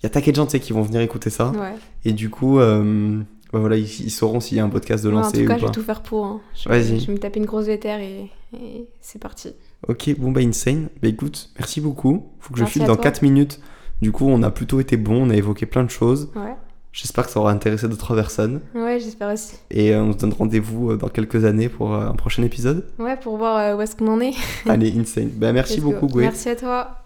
Il y a taquet de gens, tu sais, qui vont venir écouter ça. Ouais. Et du coup, euh, bah voilà, ils, ils sauront s'il y a un podcast de Ouais, en lancer tout cas, ou je vais tout faire pour. hein. Je, Vas-y. je vais me taper une grosse vétère et, et c'est parti. Ok, bon bah insane. Bah écoute, merci beaucoup. Faut que je file dans toi. 4 minutes. Du coup, on a plutôt été bon, on a évoqué plein de choses. Ouais. J'espère que ça aura intéressé d'autres personnes. Ouais, j'espère aussi. Et euh, on se donne rendez-vous euh, dans quelques années pour euh, un prochain épisode. Ouais, pour voir où est-ce qu'on en est. Allez, insane. Bah merci beaucoup, Gwen. Merci à toi.